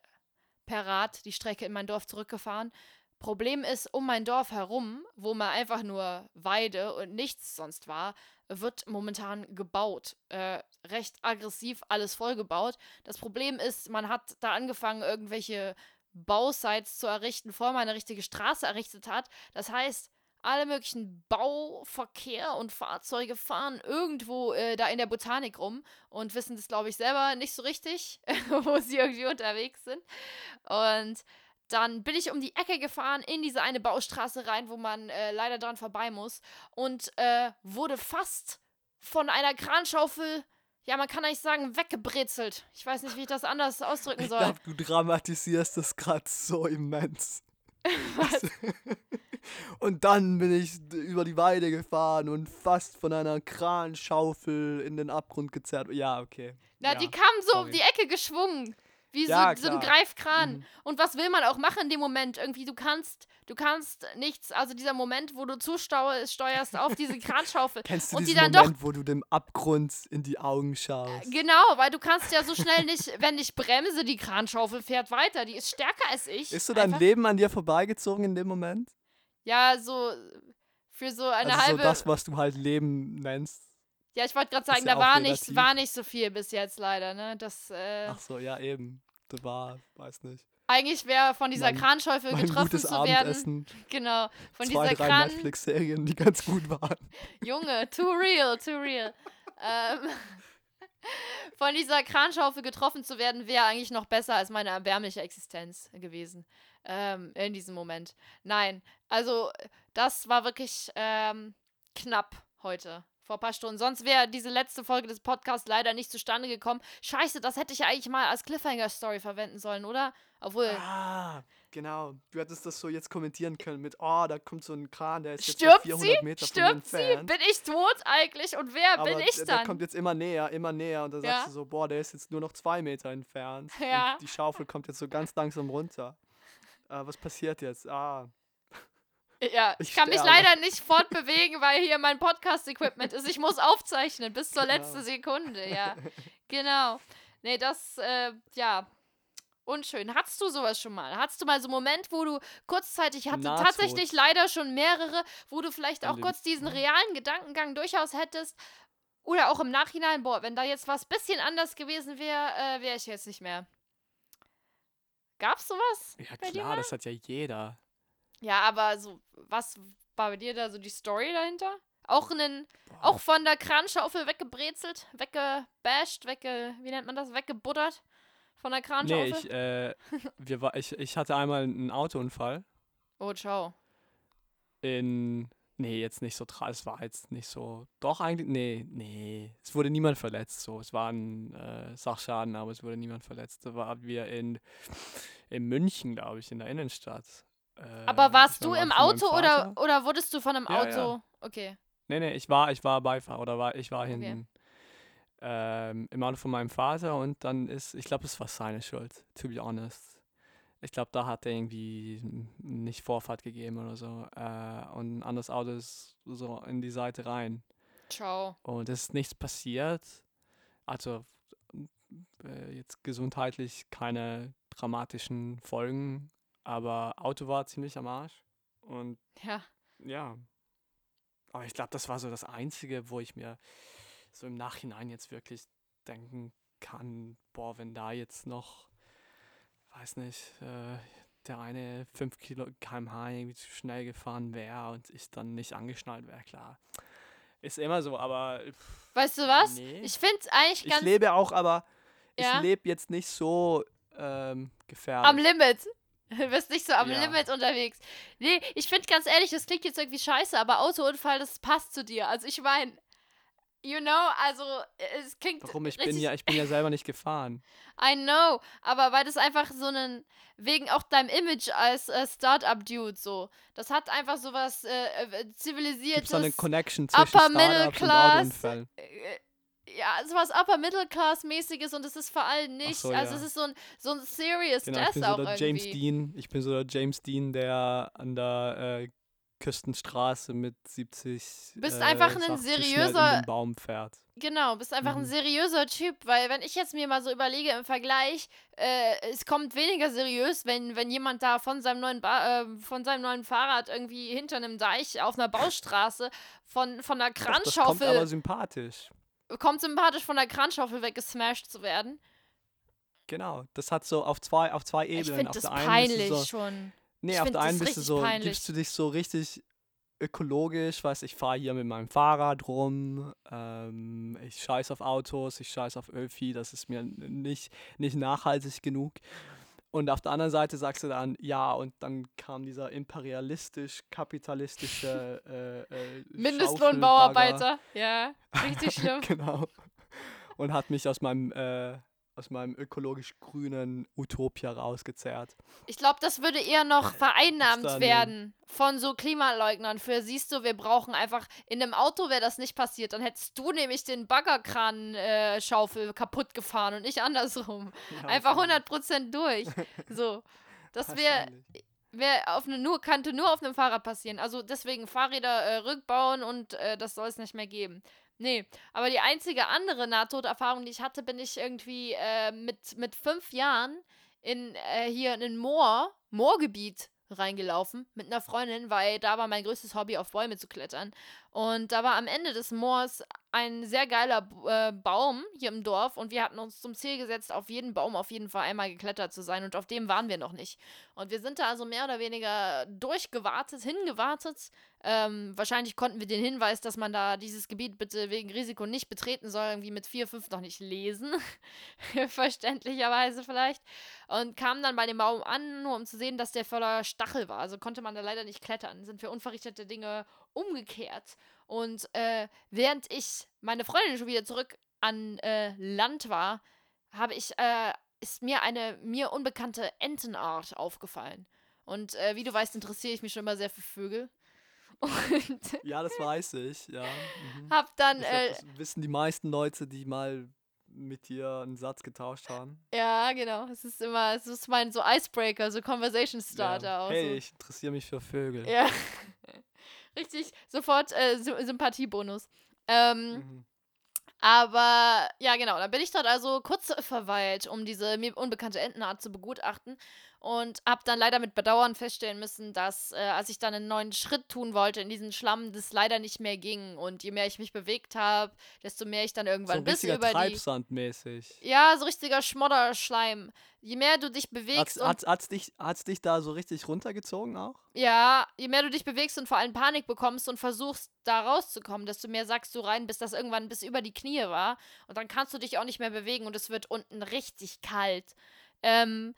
per Rad die Strecke in mein Dorf zurückgefahren. Problem ist, um mein Dorf herum, wo mal einfach nur Weide und nichts sonst war, wird momentan gebaut. Äh, recht aggressiv alles vollgebaut. Das Problem ist, man hat da angefangen, irgendwelche Bausites zu errichten, bevor man eine richtige Straße errichtet hat. Das heißt, alle möglichen Bauverkehr und Fahrzeuge fahren irgendwo äh, da in der Botanik rum und wissen das, glaube ich, selber nicht so richtig, *laughs* wo sie irgendwie unterwegs sind. Und dann bin ich um die Ecke gefahren in diese eine Baustraße rein, wo man äh, leider dran vorbei muss und äh, wurde fast von einer Kranschaufel, ja, man kann eigentlich sagen, weggebrezelt. Ich weiß nicht, wie ich das anders ausdrücken soll. Ich glaube, du dramatisierst das gerade so immens. *laughs* Was? *laughs* Und dann bin ich über die Weide gefahren und fast von einer Kranschaufel in den Abgrund gezerrt. Ja, okay. Na, ja, die kam so um sorry. die Ecke geschwungen. Wie Ja, so, so ein. Greifkran. Mhm. Und was will man auch machen in dem Moment? Irgendwie, du kannst, du kannst nichts, also dieser Moment, wo du zusteuerst auf diese *laughs* Kranschaufel. Kennst du und die diesen dann Moment, wo du dem Abgrund in die Augen schaust? Genau, weil du kannst ja so schnell nicht, *laughs* wenn ich bremse, die Kranschaufel fährt weiter. Die ist stärker als ich. Ist so dein Einfach- Leben an dir vorbeigezogen in dem Moment? Ja, so für so eine also halbe. so das, was du halt Leben nennst. ja, ich wollte gerade sagen, ja da war nicht, war nicht so viel bis jetzt leider, ne? Das, äh, Ach so, ja eben. Das war, weiß nicht. eigentlich wäre von dieser Mein- Kranschaufel Mein getroffen gutes zu werden. Abendessen. Genau. Von zwei, dieser drei Kran. Netflix-Serien, die ganz gut waren. Junge, too real, too real. ähm, *laughs* von dieser Kranschaufel getroffen zu werden, wäre eigentlich noch besser als meine erbärmliche Existenz gewesen. Ähm, in diesem Moment. Nein, also das war wirklich ähm, knapp heute. Vor ein paar Stunden. Sonst wäre diese letzte Folge des Podcasts leider nicht zustande gekommen. Scheiße, das hätte ich ja eigentlich mal als Cliffhanger-Story verwenden sollen, oder? Obwohl. Ah, genau. Du hättest das so jetzt kommentieren können mit, oh, da kommt so ein Kran, der ist jetzt Stirbt sie? 400 Meter von mir Stirbt sie? entfernt. Bin ich tot eigentlich? Und wer aber bin ich der, der dann? kommt jetzt immer näher, immer näher und dann Ja. sagst du so, boah, der ist jetzt nur noch zwei Meter entfernt. *laughs* Ja. Und die Schaufel kommt jetzt so ganz langsam runter. Äh, was passiert jetzt? Ah, Ja, *laughs* ich, Ich kann mich sterbe. leider nicht fortbewegen, weil hier mein Podcast-Equipment ist. Ich muss aufzeichnen bis zur Genau. letzten Sekunde, ja. Genau. Nee, das, äh, ja. Unschön. Hattest du sowas schon mal? Hattest du mal so einen Moment, wo du kurzzeitig, ich hatte Nahtod. tatsächlich leider schon mehrere, wo du vielleicht auch Leben. kurz diesen realen Gedankengang durchaus hättest? Oder auch im Nachhinein, boah, wenn da jetzt was bisschen anders gewesen wäre, äh, wäre ich jetzt nicht mehr. Gab's sowas? ja klar, das hat ja jeder. Ja, aber so, was war bei dir da so die Story dahinter? Auch einen, Boah. auch von der Kranschaufel weggebrezelt, weggebasht, wegge, wie nennt man das, weggebuddert von der Nee, Kranschaufel? ich, äh, wir war, ich, ich hatte einmal einen Autounfall oh, ciao. in, nee, jetzt nicht so, es war jetzt nicht so, doch eigentlich, nee, nee, es wurde niemand verletzt, so, es war ein äh, Sachschaden, aber es wurde niemand verletzt. Da waren wir in, in München, glaube ich, in der Innenstadt. Äh, Aber warst war du im Auto oder, oder wurdest du von einem Ja, Auto? ja. Okay. Nee, nee, ich war, ich war Beifahrer oder war, ich war hinten ähm, im Auto von meinem Vater und dann ist, ich glaube, es war seine Schuld, to be honest. Ich glaube, da hat er irgendwie nicht Vorfahrt gegeben oder so. Äh, und ein anderes Auto ist so in die Seite rein. Ciao. Und es ist nichts passiert. Also äh, jetzt gesundheitlich keine dramatischen Folgen, aber Auto war ziemlich am Arsch. Und Ja. ja. Aber ich glaube, das war so das Einzige, wo ich mir so im Nachhinein jetzt wirklich denken kann, boah, wenn da jetzt noch, weiß nicht, äh, der eine 5 Kilo kmh irgendwie zu schnell gefahren wäre und ich dann nicht angeschnallt wäre, klar. Ist immer so, aber pff, Weißt du was? Nee. Ich finde es eigentlich ich ganz lebe auch, aber Ja? ich lebe jetzt nicht so ähm, gefährlich. am Limit. Du bist nicht so am Ja. Limit unterwegs. Nee, ich finde ganz ehrlich, das klingt jetzt irgendwie scheiße, aber Autounfall, das passt zu dir. Also ich meine, You know, also es klingt. Warum? Ich bin ja, ich bin ja selber nicht gefahren. *laughs* I know, aber weil das einfach so einen. Wegen auch deinem Image als äh, Startup-Dude so. Das hat einfach so was äh, äh, Gibt es zivilisiertes. da eine Connection zwischen Upper Middle und Class. Äh, ja, sowas Upper Middle Class mäßiges und es ist vor allem nicht. so, also ja. es ist so ein so ein serious Genau, ich Death bin auch so der irgendwie. James Dean. Ich bin so der James Dean, der an der äh, Küstenstraße mit 70 Bist äh, einfach ein 80 schnell seriöser- Baum fährt. Genau, bist einfach ein Mhm. seriöser Typ, weil wenn ich jetzt mir mal so überlege im Vergleich, äh, es kommt weniger seriös, wenn, wenn jemand da von seinem neuen ba äh, von seinem neuen Fahrrad irgendwie hinter einem Deich auf einer Baustraße von, von einer Doch, das kommt Kranschaufel aber sympathisch. Kommt sympathisch von der Kranschaufel weggesmashed zu werden. Genau, das hat so auf zwei, auf zwei Ich Ebenen. finde auf das der einen peinlich so, schon. Nee, Ich auf der einen bist du so, peinlich. gibst du dich so richtig ökologisch, weißt ich fahre hier mit meinem Fahrrad rum, ähm, ich scheiß auf Autos, ich scheiß auf Ölvieh, das ist mir nicht, nicht nachhaltig genug. Und auf der anderen Seite sagst du dann, ja, und dann kam dieser imperialistisch-kapitalistische *laughs* äh, äh, Mindestlohnbauarbeiter. Ja, richtig *laughs* schlimm. genau. Und hat mich aus meinem, äh, aus meinem ökologisch grünen Utopia rausgezerrt. Ich glaube, das würde eher noch vereinnahmt eine- werden von so Klimaleugnern. Für siehst du, wir brauchen einfach in einem Auto wäre das nicht passiert. Dann hättest du nämlich den Baggerkran-Schaufel kaputt gefahren und nicht andersrum. *laughs* Ja, Einfach wahrscheinlich. 100% durch. *laughs* So. Das wäre Wahrscheinlich. wär auf ne, nur, könnte nur auf einem Fahrrad passieren. Also deswegen Fahrräder äh, rückbauen und äh, das soll es nicht mehr geben. Nee, aber die einzige andere Nahtoderfahrung, die ich hatte, bin ich irgendwie äh, mit, mit fünf Jahren in, äh, hier in ein Moor, Moorgebiet reingelaufen mit einer Freundin, weil da war mein größtes Hobby, auf Bäume zu klettern. Und da war am Ende des Moors ein sehr geiler äh, Baum hier im Dorf und wir hatten uns zum Ziel gesetzt, auf jeden Baum auf jeden Fall einmal geklettert zu sein und auf dem waren wir noch nicht. Und wir sind da also mehr oder weniger durchgewartet, hingewartet. Ähm, wahrscheinlich konnten wir den Hinweis, dass man da dieses Gebiet bitte wegen Risiko nicht betreten soll, irgendwie mit 4, 5 noch nicht lesen. *laughs* Verständlicherweise vielleicht. Und kamen dann bei dem Baum an, nur um zu sehen, dass der voller Stachel war. Also konnte man da leider nicht klettern. Sind wir unverrichtete Dinge umgekehrt. Und äh, während ich meine Freundin schon wieder zurück an äh, Land war, habe ich, äh, ist mir eine mir unbekannte Entenart aufgefallen. Und äh, wie du weißt, interessiere ich mich schon immer sehr für Vögel. *laughs* Und Ja, das weiß ich, ja. Mhm. hab dann, glaub, äh, das wissen die meisten Leute, die mal mit dir einen Satz getauscht haben. ja, genau, es ist immer, es ist mein so Icebreaker, so Conversation Starter ja. Hey, so. ich interessiere mich für Vögel. Ja. *laughs* Richtig, sofort äh, Sy Sympathiebonus. Ähm, Mhm. Aber ja, genau, dann bin ich dort also kurz verweilt, um diese mir unbekannte Entenart zu begutachten. Und habe dann leider mit Bedauern feststellen müssen, dass, äh, als ich dann einen neuen Schritt tun wollte in diesen Schlamm, das leider nicht mehr ging. Und je mehr ich mich bewegt habe, desto mehr ich dann So irgendwann ein bis richtiger über die. Treibsandmäßig. Ja, so richtiger Schmodderschleim. Je mehr du dich bewegst Hat's, und hat's, hat's, dich, hat's dich da so richtig runtergezogen auch? Ja, je mehr du dich bewegst und vor allem Panik bekommst und versuchst, da rauszukommen, desto mehr sagst du rein, bis das irgendwann bis über die Knie war. Und dann kannst du dich auch nicht mehr bewegen und es wird unten richtig kalt. Ähm,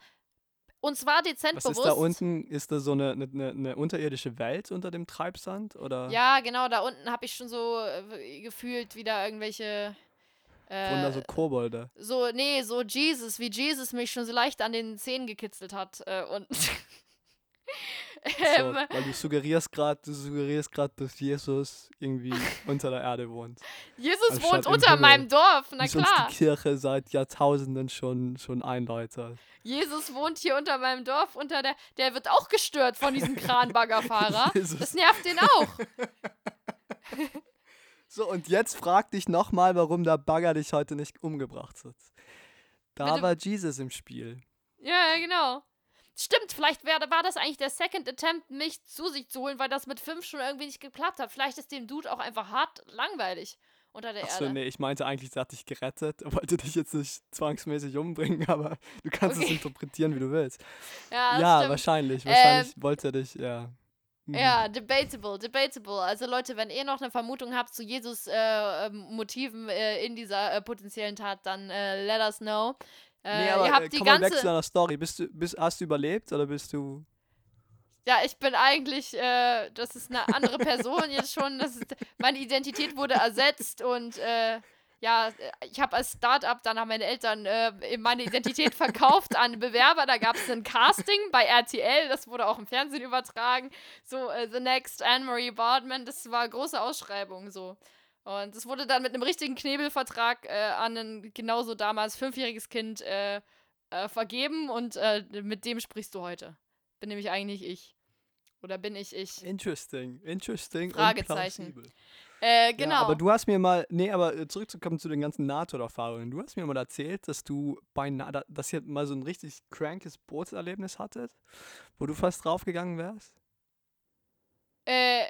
uns war dezent Was bewusst. ist da unten? Ist da so eine, eine, eine unterirdische Welt unter dem Treibsand? Oder Ja, genau, da unten habe ich schon so äh, gefühlt wieder irgendwelche. da Äh, so Kobolde? so, nee, so Jesus, wie Jesus mich schon so leicht an den Zähnen gekitzelt hat. Äh, und. *laughs* *laughs* So, ähm, weil du suggerierst gerade, du suggerierst gerade, dass Jesus irgendwie *laughs* unter der Erde wohnt. Jesus anstatt wohnt unter Himmel, meinem Dorf, na klar. die Kirche seit Jahrtausenden schon, schon einläutert. Jesus wohnt hier unter meinem Dorf, unter der. Der wird auch gestört von diesem *laughs* Kranbaggerfahrer. Das nervt den auch. *laughs* So, und jetzt frag dich nochmal, warum der Bagger dich heute nicht umgebracht hat. Da Bitte? war Jesus im Spiel. Ja, genau. Stimmt, vielleicht wär, war das eigentlich der Second Attempt, mich zu sich zu holen, weil das mit fünf schon irgendwie nicht geklappt hat. Vielleicht ist dem Dude auch einfach hart langweilig unter der Achso, Erde. nee, ich meinte eigentlich, sie hat dich gerettet, wollte dich jetzt nicht zwangsmäßig umbringen, *laughs* aber du kannst es Okay. interpretieren, wie du willst. *laughs* Ja, ja, wahrscheinlich. Wahrscheinlich wollte er dich, ja. Mhm. Ja, debatable, debatable. Also Leute, wenn ihr noch eine Vermutung habt zu Jesus äh, ähm, Motiven äh, in dieser äh, potenziellen Tat, dann äh, let us know. Äh, Nee, aber ihr äh, habt die komm mal weg zu ganze. deiner Story. Bist du, bist, hast du überlebt oder bist du. ja, ich bin eigentlich, äh, das ist eine andere Person jetzt schon. Das ist, meine Identität wurde ersetzt und äh, ja, ich habe als Startup, dann haben meine Eltern äh, meine Identität verkauft an Bewerber. Da gab es ein Casting bei RTL, das wurde auch im Fernsehen übertragen. So, äh, The Next Anne-Marie Bardman, das war große Ausschreibung so. Und es wurde dann mit einem richtigen Knebelvertrag äh, an ein genauso damals fünfjähriges Kind äh, äh, vergeben und äh, mit dem sprichst du heute. Bin nämlich eigentlich ich. Oder bin ich ich? Interesting, interesting. Fragezeichen. Äh, genau. Ja, aber du hast mir mal, nee, aber äh, zurückzukommen zu den ganzen NATO-Erfahrungen. Du hast mir mal erzählt, dass du bei, Na- da- dass ihr mal so ein richtig krankes Bootserlebnis hattet, wo du fast draufgegangen wärst. Äh,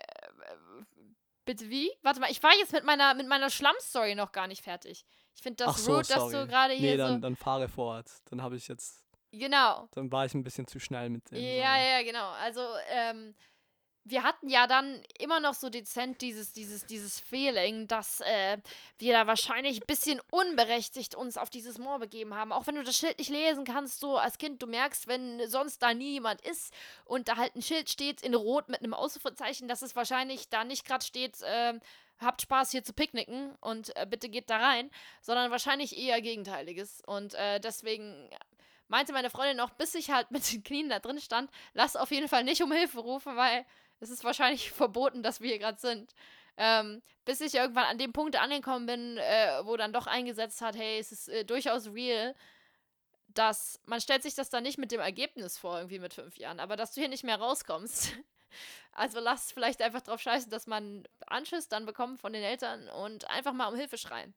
bitte wie? Warte mal, ich war jetzt mit meiner, mit meiner Schlammstory noch gar nicht fertig. Ich finde das Ach so, rude, dass du gerade hier Nee, dann, so. dann fahre fort. Dann habe ich jetzt, Genau. dann war ich ein bisschen zu schnell mit dem. Ja, ja, genau. Also, ähm, wir hatten ja dann immer noch so dezent dieses, dieses, dieses Feeling, dass äh, wir da wahrscheinlich ein bisschen unberechtigt uns auf dieses Moor begeben haben. Auch wenn du das Schild nicht lesen kannst, so als Kind, du merkst, wenn sonst da nie jemand ist und da halt ein Schild steht in Rot mit einem Ausrufezeichen, dass es wahrscheinlich da nicht gerade steht, ähm, habt Spaß hier zu picknicken und äh, bitte geht da rein, sondern wahrscheinlich eher Gegenteiliges. Und äh, deswegen meinte meine Freundin auch, bis ich halt mit den Knien da drin stand, lass auf jeden Fall nicht um Hilfe rufen, weil es ist wahrscheinlich *laughs* verboten, dass wir hier gerade sind. Ähm, bis ich irgendwann an dem Punkt angekommen bin, äh, wo dann doch eingesetzt hat, hey, es ist äh, durchaus real, dass man stellt sich das dann nicht mit dem Ergebnis vor, irgendwie mit fünf Jahren, aber dass du hier nicht mehr rauskommst. *laughs* Also lass vielleicht einfach drauf scheißen, dass man Anschiss dann bekommt von den Eltern und einfach mal um Hilfe schreien.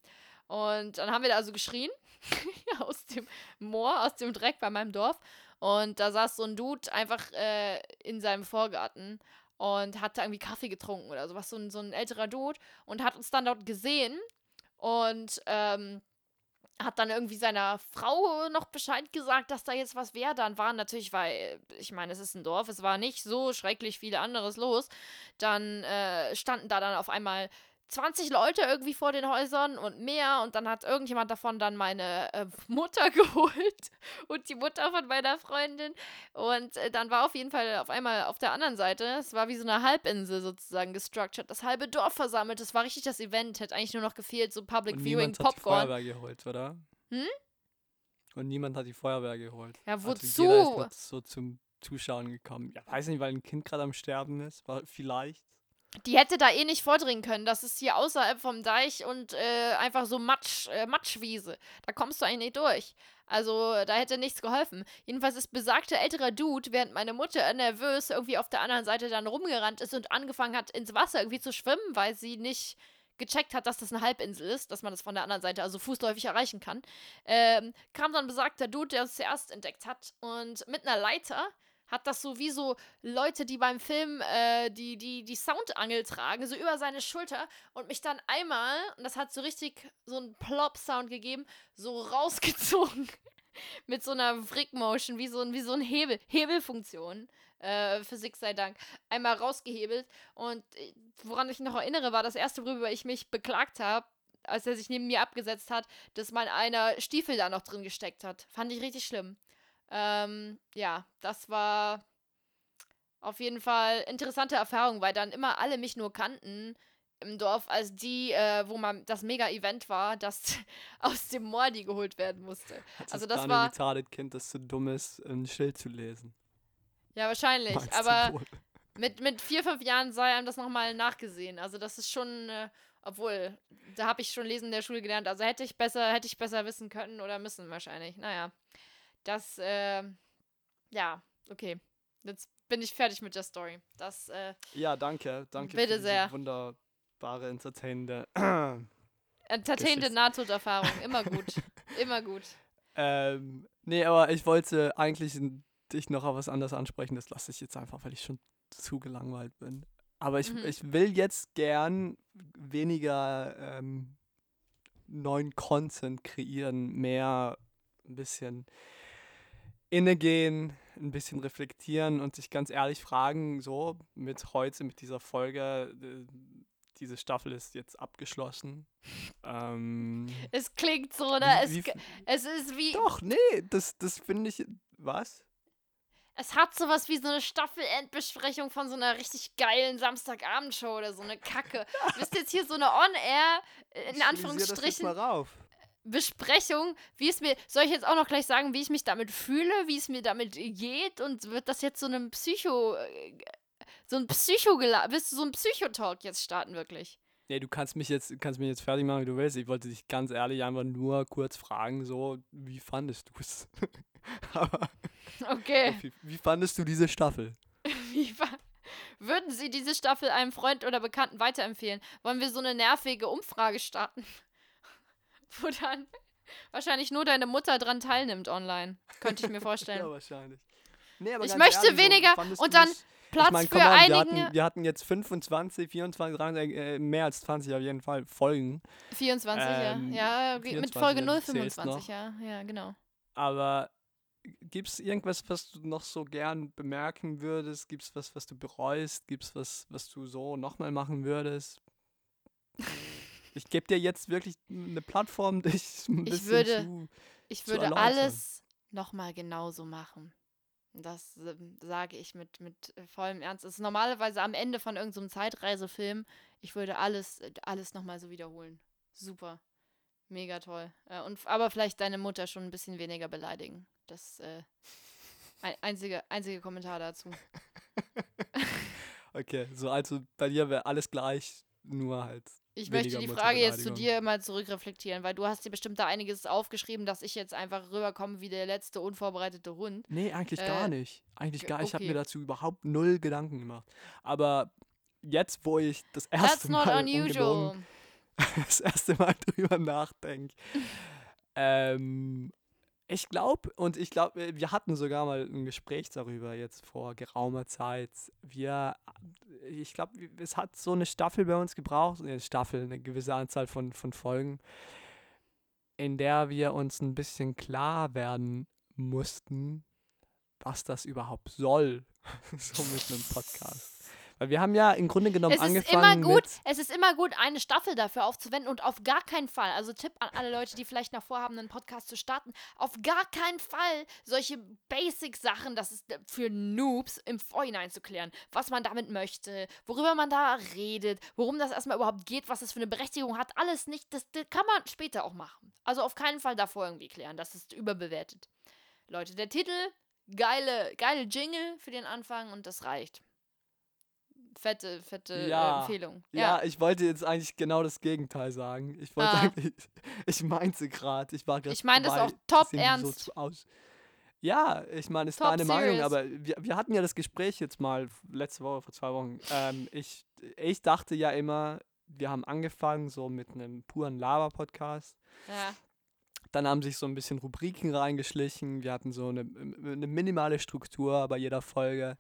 Und dann haben wir da also geschrien *laughs* aus dem Moor, aus dem Dreck bei meinem Dorf. Und da saß so ein Dude einfach äh, in seinem Vorgarten und hat da irgendwie Kaffee getrunken oder sowas, so ein, so ein älterer Dude und hat uns dann dort gesehen und ähm, hat dann irgendwie seiner Frau noch Bescheid gesagt, dass da jetzt was wäre. Dann waren natürlich, weil, ich meine, es ist ein Dorf, es war nicht so schrecklich viel anderes los. Dann äh, standen da dann auf einmal 20 Leute irgendwie vor den Häusern und mehr. Und dann hat irgendjemand davon dann meine äh, Mutter *laughs* geholt und die Mutter von meiner Freundin. Und äh, dann war auf jeden Fall auf einmal auf der anderen Seite, es war wie so eine Halbinsel sozusagen gestructured, das halbe Dorf versammelt. Das war richtig das Event. Hätte eigentlich nur noch gefehlt, so Public Und Viewing, niemand hat die Popcorn. Feuerwehr geholt, oder? Hm? Und niemand hat die Feuerwehr geholt. Ja, Also wozu? jeder ist so zum Zuschauen gekommen. Ja, weiß nicht, weil ein Kind gerade am Sterben ist. War vielleicht. Die hätte da eh nicht vordringen können. Das ist hier außerhalb vom Deich und äh, einfach so Matsch, äh, Matschwiese. Da kommst du eigentlich nicht durch. Also, da hätte nichts geholfen. Jedenfalls ist besagter älterer Dude, während meine Mutter nervös irgendwie auf der anderen Seite dann rumgerannt ist und angefangen hat, ins Wasser irgendwie zu schwimmen, weil sie nicht gecheckt hat, dass das eine Halbinsel ist, dass man das von der anderen Seite also fußläufig erreichen kann, ähm, kam dann besagter Dude, der uns zuerst entdeckt hat und mit einer Leiter hat das so wie so Leute, die beim Film äh, die, die, die Soundangel tragen, so über seine Schulter und mich dann einmal, und das hat so richtig so einen Plop-Sound gegeben, so rausgezogen. *laughs* Mit so einer Frick-Motion, wie so, ein- wie so ein Hebel, Hebelfunktion. Äh, Physik sei Dank. Einmal rausgehebelt. Und äh, woran ich noch erinnere, war das erste, worüber ich mich beklagt habe, als er sich neben mir abgesetzt hat, dass mein einer Stiefel da noch drin gesteckt hat. Fand ich richtig schlimm. Ähm, ja, das war auf jeden Fall interessante Erfahrung, weil dann immer alle mich nur kannten im Dorf als die, äh, wo man das Mega-Event war, das *laughs* aus dem Mordi geholt werden musste. Hat Also das das war- retarded Kind, das zu dumm ist, ein Schild zu lesen. Ja, wahrscheinlich. Meinst aber mit, mit vier, fünf Jahren sei einem das nochmal nachgesehen. Also das ist schon, äh, obwohl, da habe ich schon Lesen in der Schule gelernt. Also hätte ich besser, hätte ich besser wissen können oder müssen wahrscheinlich. Naja. Das, äh, ja, okay. Jetzt bin ich fertig mit der Story. Das, äh, Ja, danke. Danke Bitte für diese sehr. wunderbare, entertainende. *clears throat* entertainende. Nahtoderfahrung. Immer gut. *laughs* Immer gut. ähm, nee, aber ich wollte eigentlich dich noch auf was anderes ansprechen. Das lasse ich jetzt einfach, weil ich schon zu gelangweilt bin. Aber ich, Mhm. ich will jetzt gern weniger ähm, neuen Content kreieren, mehr ein bisschen innegehen, ein bisschen reflektieren und sich ganz ehrlich fragen, so mit heute, mit dieser Folge, diese Staffel ist jetzt abgeschlossen. *laughs* Ähm, Es klingt so, ne? wie- Es, wie es ist wie. doch, nee, das, das finde ich, was? Es hat sowas wie so eine Staffelendbesprechung von so einer richtig geilen Samstagabendshow oder so eine Kacke. *laughs* Du bist jetzt hier so eine On-Air, äh, in Ich stilisier Das jetzt Anführungsstrichen, mal rauf. Besprechung, wie es mir, soll ich jetzt auch noch gleich sagen, wie ich mich damit fühle, wie es mir damit geht und wird das jetzt so einem Psycho, äh, so ein Psycho, willst du so ein Psychotalk jetzt starten wirklich? Nee, du kannst mich jetzt, kannst mich jetzt fertig machen, wie du willst. Ich wollte dich ganz ehrlich einfach nur kurz fragen, so, wie fandest du es? *laughs* Okay. wie, wie fandest du diese Staffel? *laughs* Wie würden Sie diese Staffel einem Freund oder Bekannten weiterempfehlen? Wollen wir so eine nervige Umfrage starten? *laughs* Wo dann wahrscheinlich nur deine Mutter dran teilnimmt online. Könnte ich mir *laughs* Ja, vorstellen. wahrscheinlich. Nee, Ich möchte ehrlich, weniger und dann Platz ich mein, für come on, wir, hatten, wir hatten jetzt 25, 24, 23, äh, mehr als 20 auf jeden Fall Folgen. 24, Ähm, ja. Ja, mit 24, Folge ja, du zählst 025, ja. Ja, genau. Aber gibt es irgendwas, was du noch so gern bemerken würdest? Gibt es was, was du bereust? Gibt es was, was du so nochmal machen würdest? *laughs* Ich gebe dir jetzt wirklich eine Plattform, *laughs* dich ein Ich bisschen würde- zu... Ich zu würde erläutern. alles nochmal genauso machen. Das ähm, sage ich mit, mit äh, vollem Ernst. Es ist normalerweise am Ende von irgendeinem Zeitreisefilm. Ich würde alles, äh, alles nochmal so wiederholen. Super. Mega toll. Äh, und, aber vielleicht deine Mutter schon ein bisschen weniger beleidigen. Das äh, *laughs* ein, einzige, einzige Kommentar dazu. *laughs* Okay, so also bei dir wäre alles gleich, nur halt. Ich möchte die Frage jetzt zu dir mal zurückreflektieren, weil du hast dir bestimmt da einiges aufgeschrieben, dass ich jetzt einfach rüberkomme wie der letzte unvorbereitete Hund. Nee, eigentlich Äh, gar nicht. Eigentlich gar Ich habe mir okay. dazu überhaupt null Gedanken gemacht. Aber jetzt, wo ich das That's erste not Mal *laughs* das erste Mal drüber nachdenke. ähm, ich glaube, und ich glaube, wir hatten sogar mal ein Gespräch darüber jetzt vor geraumer Zeit. Wir, ich glaube, es hat so eine Staffel bei uns gebraucht, eine Staffel, eine gewisse Anzahl von, von Folgen, in der wir uns ein bisschen klar werden mussten, was das überhaupt soll, *laughs* so mit einem Podcast. Weil wir haben ja im Grunde genommen Es ist angefangen immer gut, es ist immer gut, eine Staffel dafür aufzuwenden und auf gar keinen Fall, also Tipp an alle Leute, die vielleicht noch vorhaben, einen Podcast zu starten, auf gar keinen Fall solche Basic-Sachen, das ist für Noobs, im Vorhinein zu klären, was man damit möchte, worüber man da redet, worum das erstmal überhaupt geht, was das für eine Berechtigung hat, alles nicht, das, das kann man später auch machen. Also auf keinen Fall davor irgendwie klären, das ist überbewertet. Leute, der Titel, geile, geile Jingle für den Anfang und das reicht. Fette, fette Ja. äh, Empfehlung. Ja, ich wollte jetzt eigentlich genau das Gegenteil sagen. Ich wollte Ah. eigentlich, *laughs* ich meinte gerade, ich war gerade Ich meine das auch top ernst. So aus. Ja, ich meine, ist Top deine Meinung, serious. aber wir, wir hatten ja das Gespräch jetzt mal letzte Woche, vor zwei Wochen. Ähm, ich, ich dachte ja immer, wir haben angefangen so mit einem puren Lava-Podcast. ja. Dann haben sich so ein bisschen Rubriken reingeschlichen. Wir hatten so eine, eine minimale Struktur bei jeder Folge.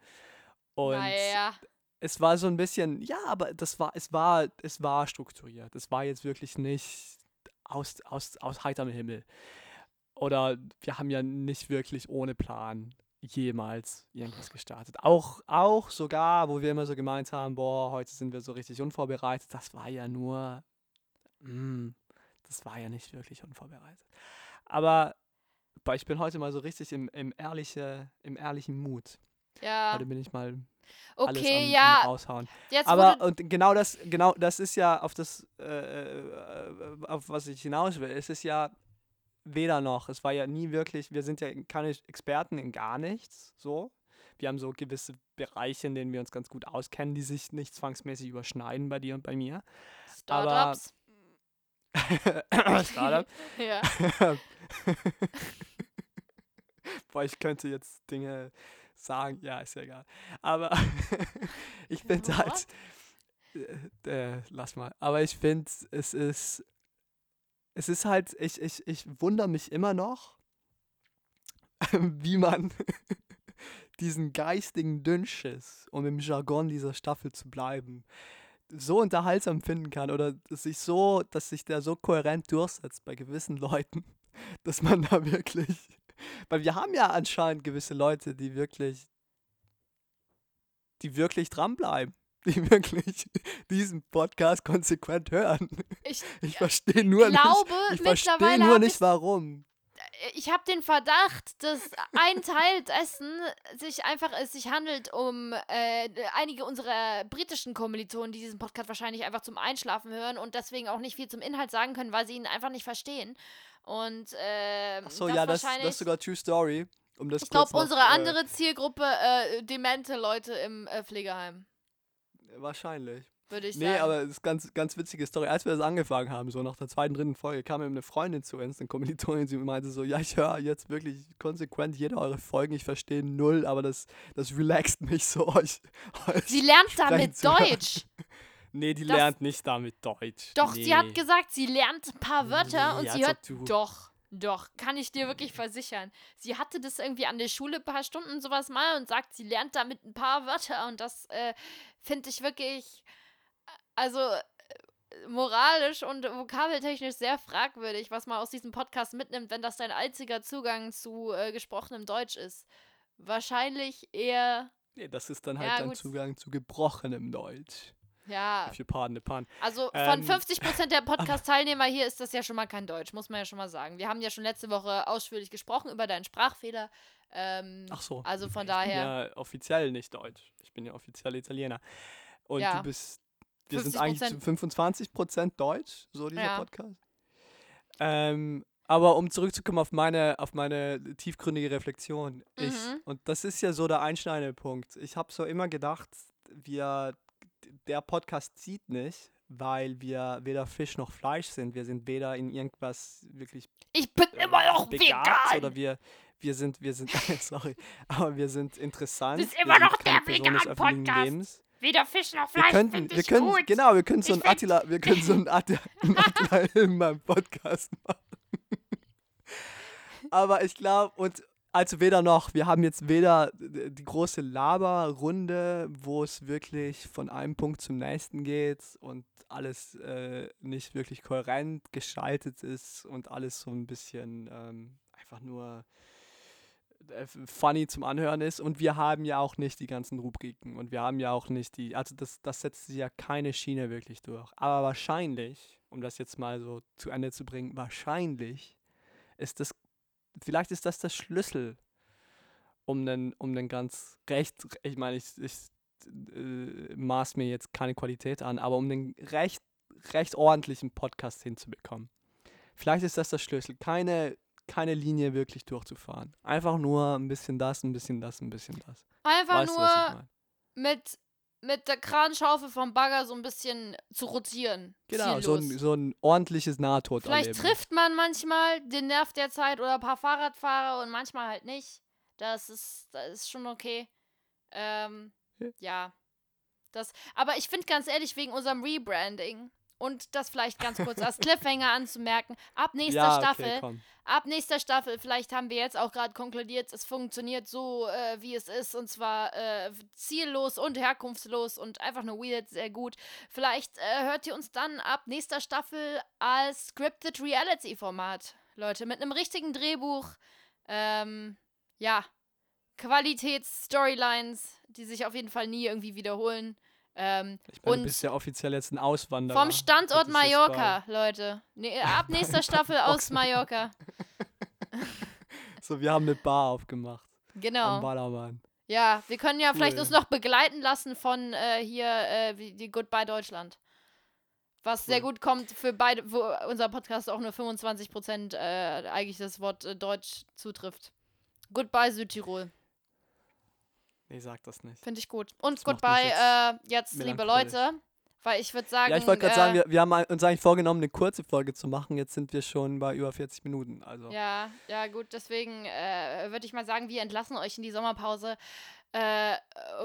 Und naja. Es war so ein bisschen, ja, aber das war, es war, es war strukturiert. Es war jetzt wirklich nicht aus, aus, aus heiterem Himmel. Oder wir haben ja nicht wirklich ohne Plan jemals irgendwas gestartet. Auch, auch sogar, wo wir immer so gemeint haben, boah, heute sind wir so richtig unvorbereitet, das war ja nur, mm, das war ja nicht wirklich unvorbereitet. Aber boah, ich bin heute mal so richtig im, im, ehrliche, im ehrlichen Mut. Ja. Heute bin ich mal Okay, am, am ja. raushauen. Jetzt Aber und genau das, genau das ist ja auf das, äh, äh, auf was ich hinaus will. Es ist ja weder noch. Es war ja nie wirklich, wir sind ja keine Experten in gar nichts, so. Wir haben so gewisse Bereiche, in denen wir uns ganz gut auskennen, die sich nicht zwangsmäßig überschneiden bei dir und bei mir. Startups. *coughs* Startup. *laughs* ja. *laughs* Boah, ich könnte jetzt Dinge sagen, ja, ist ja egal. Aber *laughs* ich finde halt, äh, äh, lass mal. Aber ich finde, es ist, es ist halt, ich, ich, ich wundere mich immer noch, *laughs* wie man *laughs* diesen geistigen Dünnschiss, um im Jargon dieser Staffel zu bleiben, so unterhaltsam finden kann oder sich so, dass sich der so kohärent durchsetzt bei gewissen Leuten, dass man da wirklich, weil wir haben ja anscheinend gewisse Leute, die wirklich, die wirklich dranbleiben, *laughs* die wirklich diesen Podcast konsequent hören. Ich Ich verstehe nur glaube, nicht, ich verstehe nur nicht, ich- warum. ich habe den Verdacht, dass ein Teil dessen sich einfach es sich handelt um äh, einige unserer britischen Kommilitonen, die diesen Podcast wahrscheinlich einfach zum Einschlafen hören und deswegen auch nicht viel zum Inhalt sagen können, weil sie ihn einfach nicht verstehen. Und äh, Ach so, ja, das, das ist sogar True Story. Um das ich glaube, kurz noch, unsere äh, andere Zielgruppe, äh, demente Leute im äh, Pflegeheim, Wahrscheinlich. würde ich Nee, sagen. aber das ist ganz, ganz witzige Story. Als wir das angefangen haben, so nach der zweiten, dritten Folge, kam eben eine Freundin zu uns, eine Kommilitonin, sie meinte so, ja, ich höre jetzt wirklich konsequent jede eure Folgen, ich verstehe null, aber das, das relaxt mich so, euch, *laughs* euch sie lernt damit. Deutsch. *laughs* Nee, die Das- lernt nicht damit Deutsch. Doch, nee. sie hat gesagt, sie lernt ein paar Wörter Nee, und sie hört. du- Doch, doch, kann ich dir wirklich versichern. Sie hatte das irgendwie an der Schule ein paar Stunden sowas mal und sagt, sie lernt damit ein paar Wörter und das äh, finde ich wirklich, also äh, moralisch und vokabeltechnisch sehr fragwürdig, was man aus diesem Podcast mitnimmt, wenn das dein einziger Zugang zu äh, gesprochenem Deutsch ist. Wahrscheinlich eher, Nee, das ist dann halt Ja, dein gut. Zugang zu gebrochenem Deutsch. Ja, If you pardon the pun. Also von Ähm, 50% der *laughs* Podcast-Teilnehmer hier ist das ja schon mal kein Deutsch, muss man ja schon mal sagen. Wir haben ja schon letzte Woche ausführlich gesprochen über deinen Sprachfehler. Ähm, Ach so. Also von ich daher. bin ja offiziell nicht Deutsch. Ich bin ja offiziell Italiener. Und Ja. du bist, wir sind 50%. eigentlich zu 25% Deutsch, so dieser Ja. Podcast. Ähm, aber um zurückzukommen auf meine, auf meine tiefgründige Reflexion. Ich, Mhm. und das ist ja so der einschneidende Punkt. Ich habe so immer gedacht, wir, der Podcast zieht nicht, weil wir weder Fisch noch Fleisch sind. Wir sind weder in irgendwas wirklich ich bin äh, immer noch vegan. oder wir, wir sind, wir sind, *laughs* sorry, aber wir sind interessant. Bist wir immer noch der Vegan-Podcast. Weder Fisch noch Wir Fleisch könnten, find wir können, gut. genau, wir können so Ich ein Attila, wir können so ein *laughs* Attila, Attila Hillmann Podcast machen. Aber ich glaube, und also weder noch, wir haben jetzt weder die große Laberrunde, wo es wirklich von einem Punkt zum nächsten geht und alles äh, nicht wirklich kohärent geschaltet ist und alles so ein bisschen ähm, einfach nur äh, funny zum Anhören ist. Und wir haben ja auch nicht die ganzen Rubriken und wir haben ja auch nicht die, also das, das setzt sich ja keine Schiene wirklich durch. Aber wahrscheinlich, um das jetzt mal so zu Ende zu bringen, wahrscheinlich ist das, vielleicht ist das der Schlüssel, um einen, um einen ganz recht, ich meine, ich, ich äh, maß mir jetzt keine Qualität an, aber um einen recht, recht ordentlichen Podcast hinzubekommen. Vielleicht ist das der Schlüssel, keine, keine Linie wirklich durchzufahren. Einfach nur ein bisschen das, ein bisschen das, ein bisschen das. Einfach Weißt du, nur meine? mit, mit der Kranschaufel vom Bagger so ein bisschen zu rotieren. Genau, so ein, so ein ordentliches Nahtoderleben. Vielleicht trifft man manchmal den Nerv der Zeit oder ein paar Fahrradfahrer und manchmal halt nicht. Das ist, das ist schon okay. Ähm, Ja. ja. Das, aber ich finde ganz ehrlich, wegen unserem Rebranding und das vielleicht ganz kurz als *laughs* Cliffhanger anzumerken, ab nächster ja, okay, Staffel, komm. ab nächster Staffel, vielleicht haben wir jetzt auch gerade konkludiert, es funktioniert so, äh, wie es ist, und zwar äh, ziellos und herkunftslos und einfach nur weird, sehr gut. Vielleicht äh, hört ihr uns dann ab nächster Staffel als Scripted Reality Format, Leute, mit einem richtigen Drehbuch, ähm, ja, Qualitäts-Storylines, die sich auf jeden Fall nie irgendwie wiederholen. Ähm, Ich meine, du bist ja offiziell jetzt ein Auswanderer. vom Standort Mallorca, Leute. Nee, *laughs* ab nächster Staffel aus. Mallorca. So, wir haben eine Bar aufgemacht. Am Genau. Ballermann. Ja, wir können ja vielleicht Cool. uns noch begleiten lassen von äh, hier äh, wie die Goodbye Deutschland. Was sehr Cool. gut kommt für beide, wo unser Podcast auch nur 25% äh, eigentlich das Wort äh, Deutsch zutrifft. Goodbye Südtirol. Nee, sag das nicht. Finde ich gut. Und Das Goodbye mich äh, jetzt, liebe. Leute. Weil ich würde sagen. Ja, ich wollte gerade äh, sagen, wir, wir haben uns eigentlich vorgenommen, eine kurze Folge zu machen. Jetzt sind wir schon bei über 40 Minuten. Also. Ja, ja, gut, deswegen äh, würde ich mal sagen, wir entlassen euch in die Sommerpause. Äh,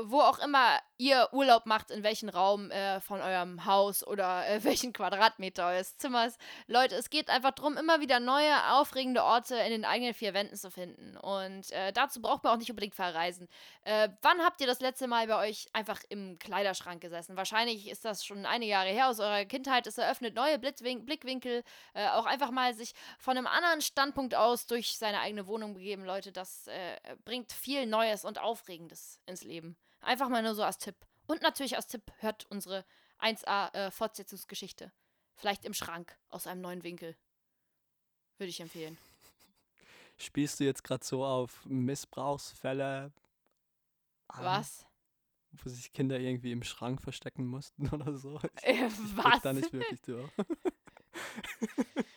wo auch immer ihr Urlaub macht, in welchem Raum äh, von eurem Haus oder äh, *laughs* welchen Quadratmeter eures Zimmers. Leute, es geht einfach darum, immer wieder neue, aufregende Orte in den eigenen vier Wänden zu finden. Und äh, dazu braucht man auch nicht unbedingt verreisen. Äh, wann habt ihr das letzte Mal bei euch einfach im Kleiderschrank gesessen? Wahrscheinlich ist das schon einige Jahre her aus eurer Kindheit. Es eröffnet neue Blitzwin Blickwinkel. Äh, auch einfach mal sich von einem anderen Standpunkt aus durch seine eigene Wohnung begeben, Leute. Das bringt viel Neues und Aufregendes ins Leben. Einfach mal nur so als Tipp. Und natürlich als Tipp hört unsere 1A äh, Fortsetzungsgeschichte. Vielleicht im Schrank aus einem neuen Winkel. Würde ich empfehlen. *laughs* Spielst du jetzt gerade so auf Missbrauchsfälle an, Was? wo sich Kinder irgendwie im Schrank verstecken mussten *laughs* oder so? Ich, Äh, was? da nicht wirklich durch. *laughs*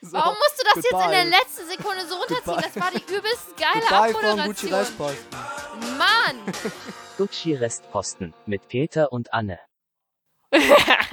so, Warum musst du das jetzt in der goodbye. letzten Sekunde so runterziehen? Goodbye. Das war die übelst geile Goodbye Abmoderation. Mann! *laughs* Gucci Restposten mit Peter und Anne. *laughs*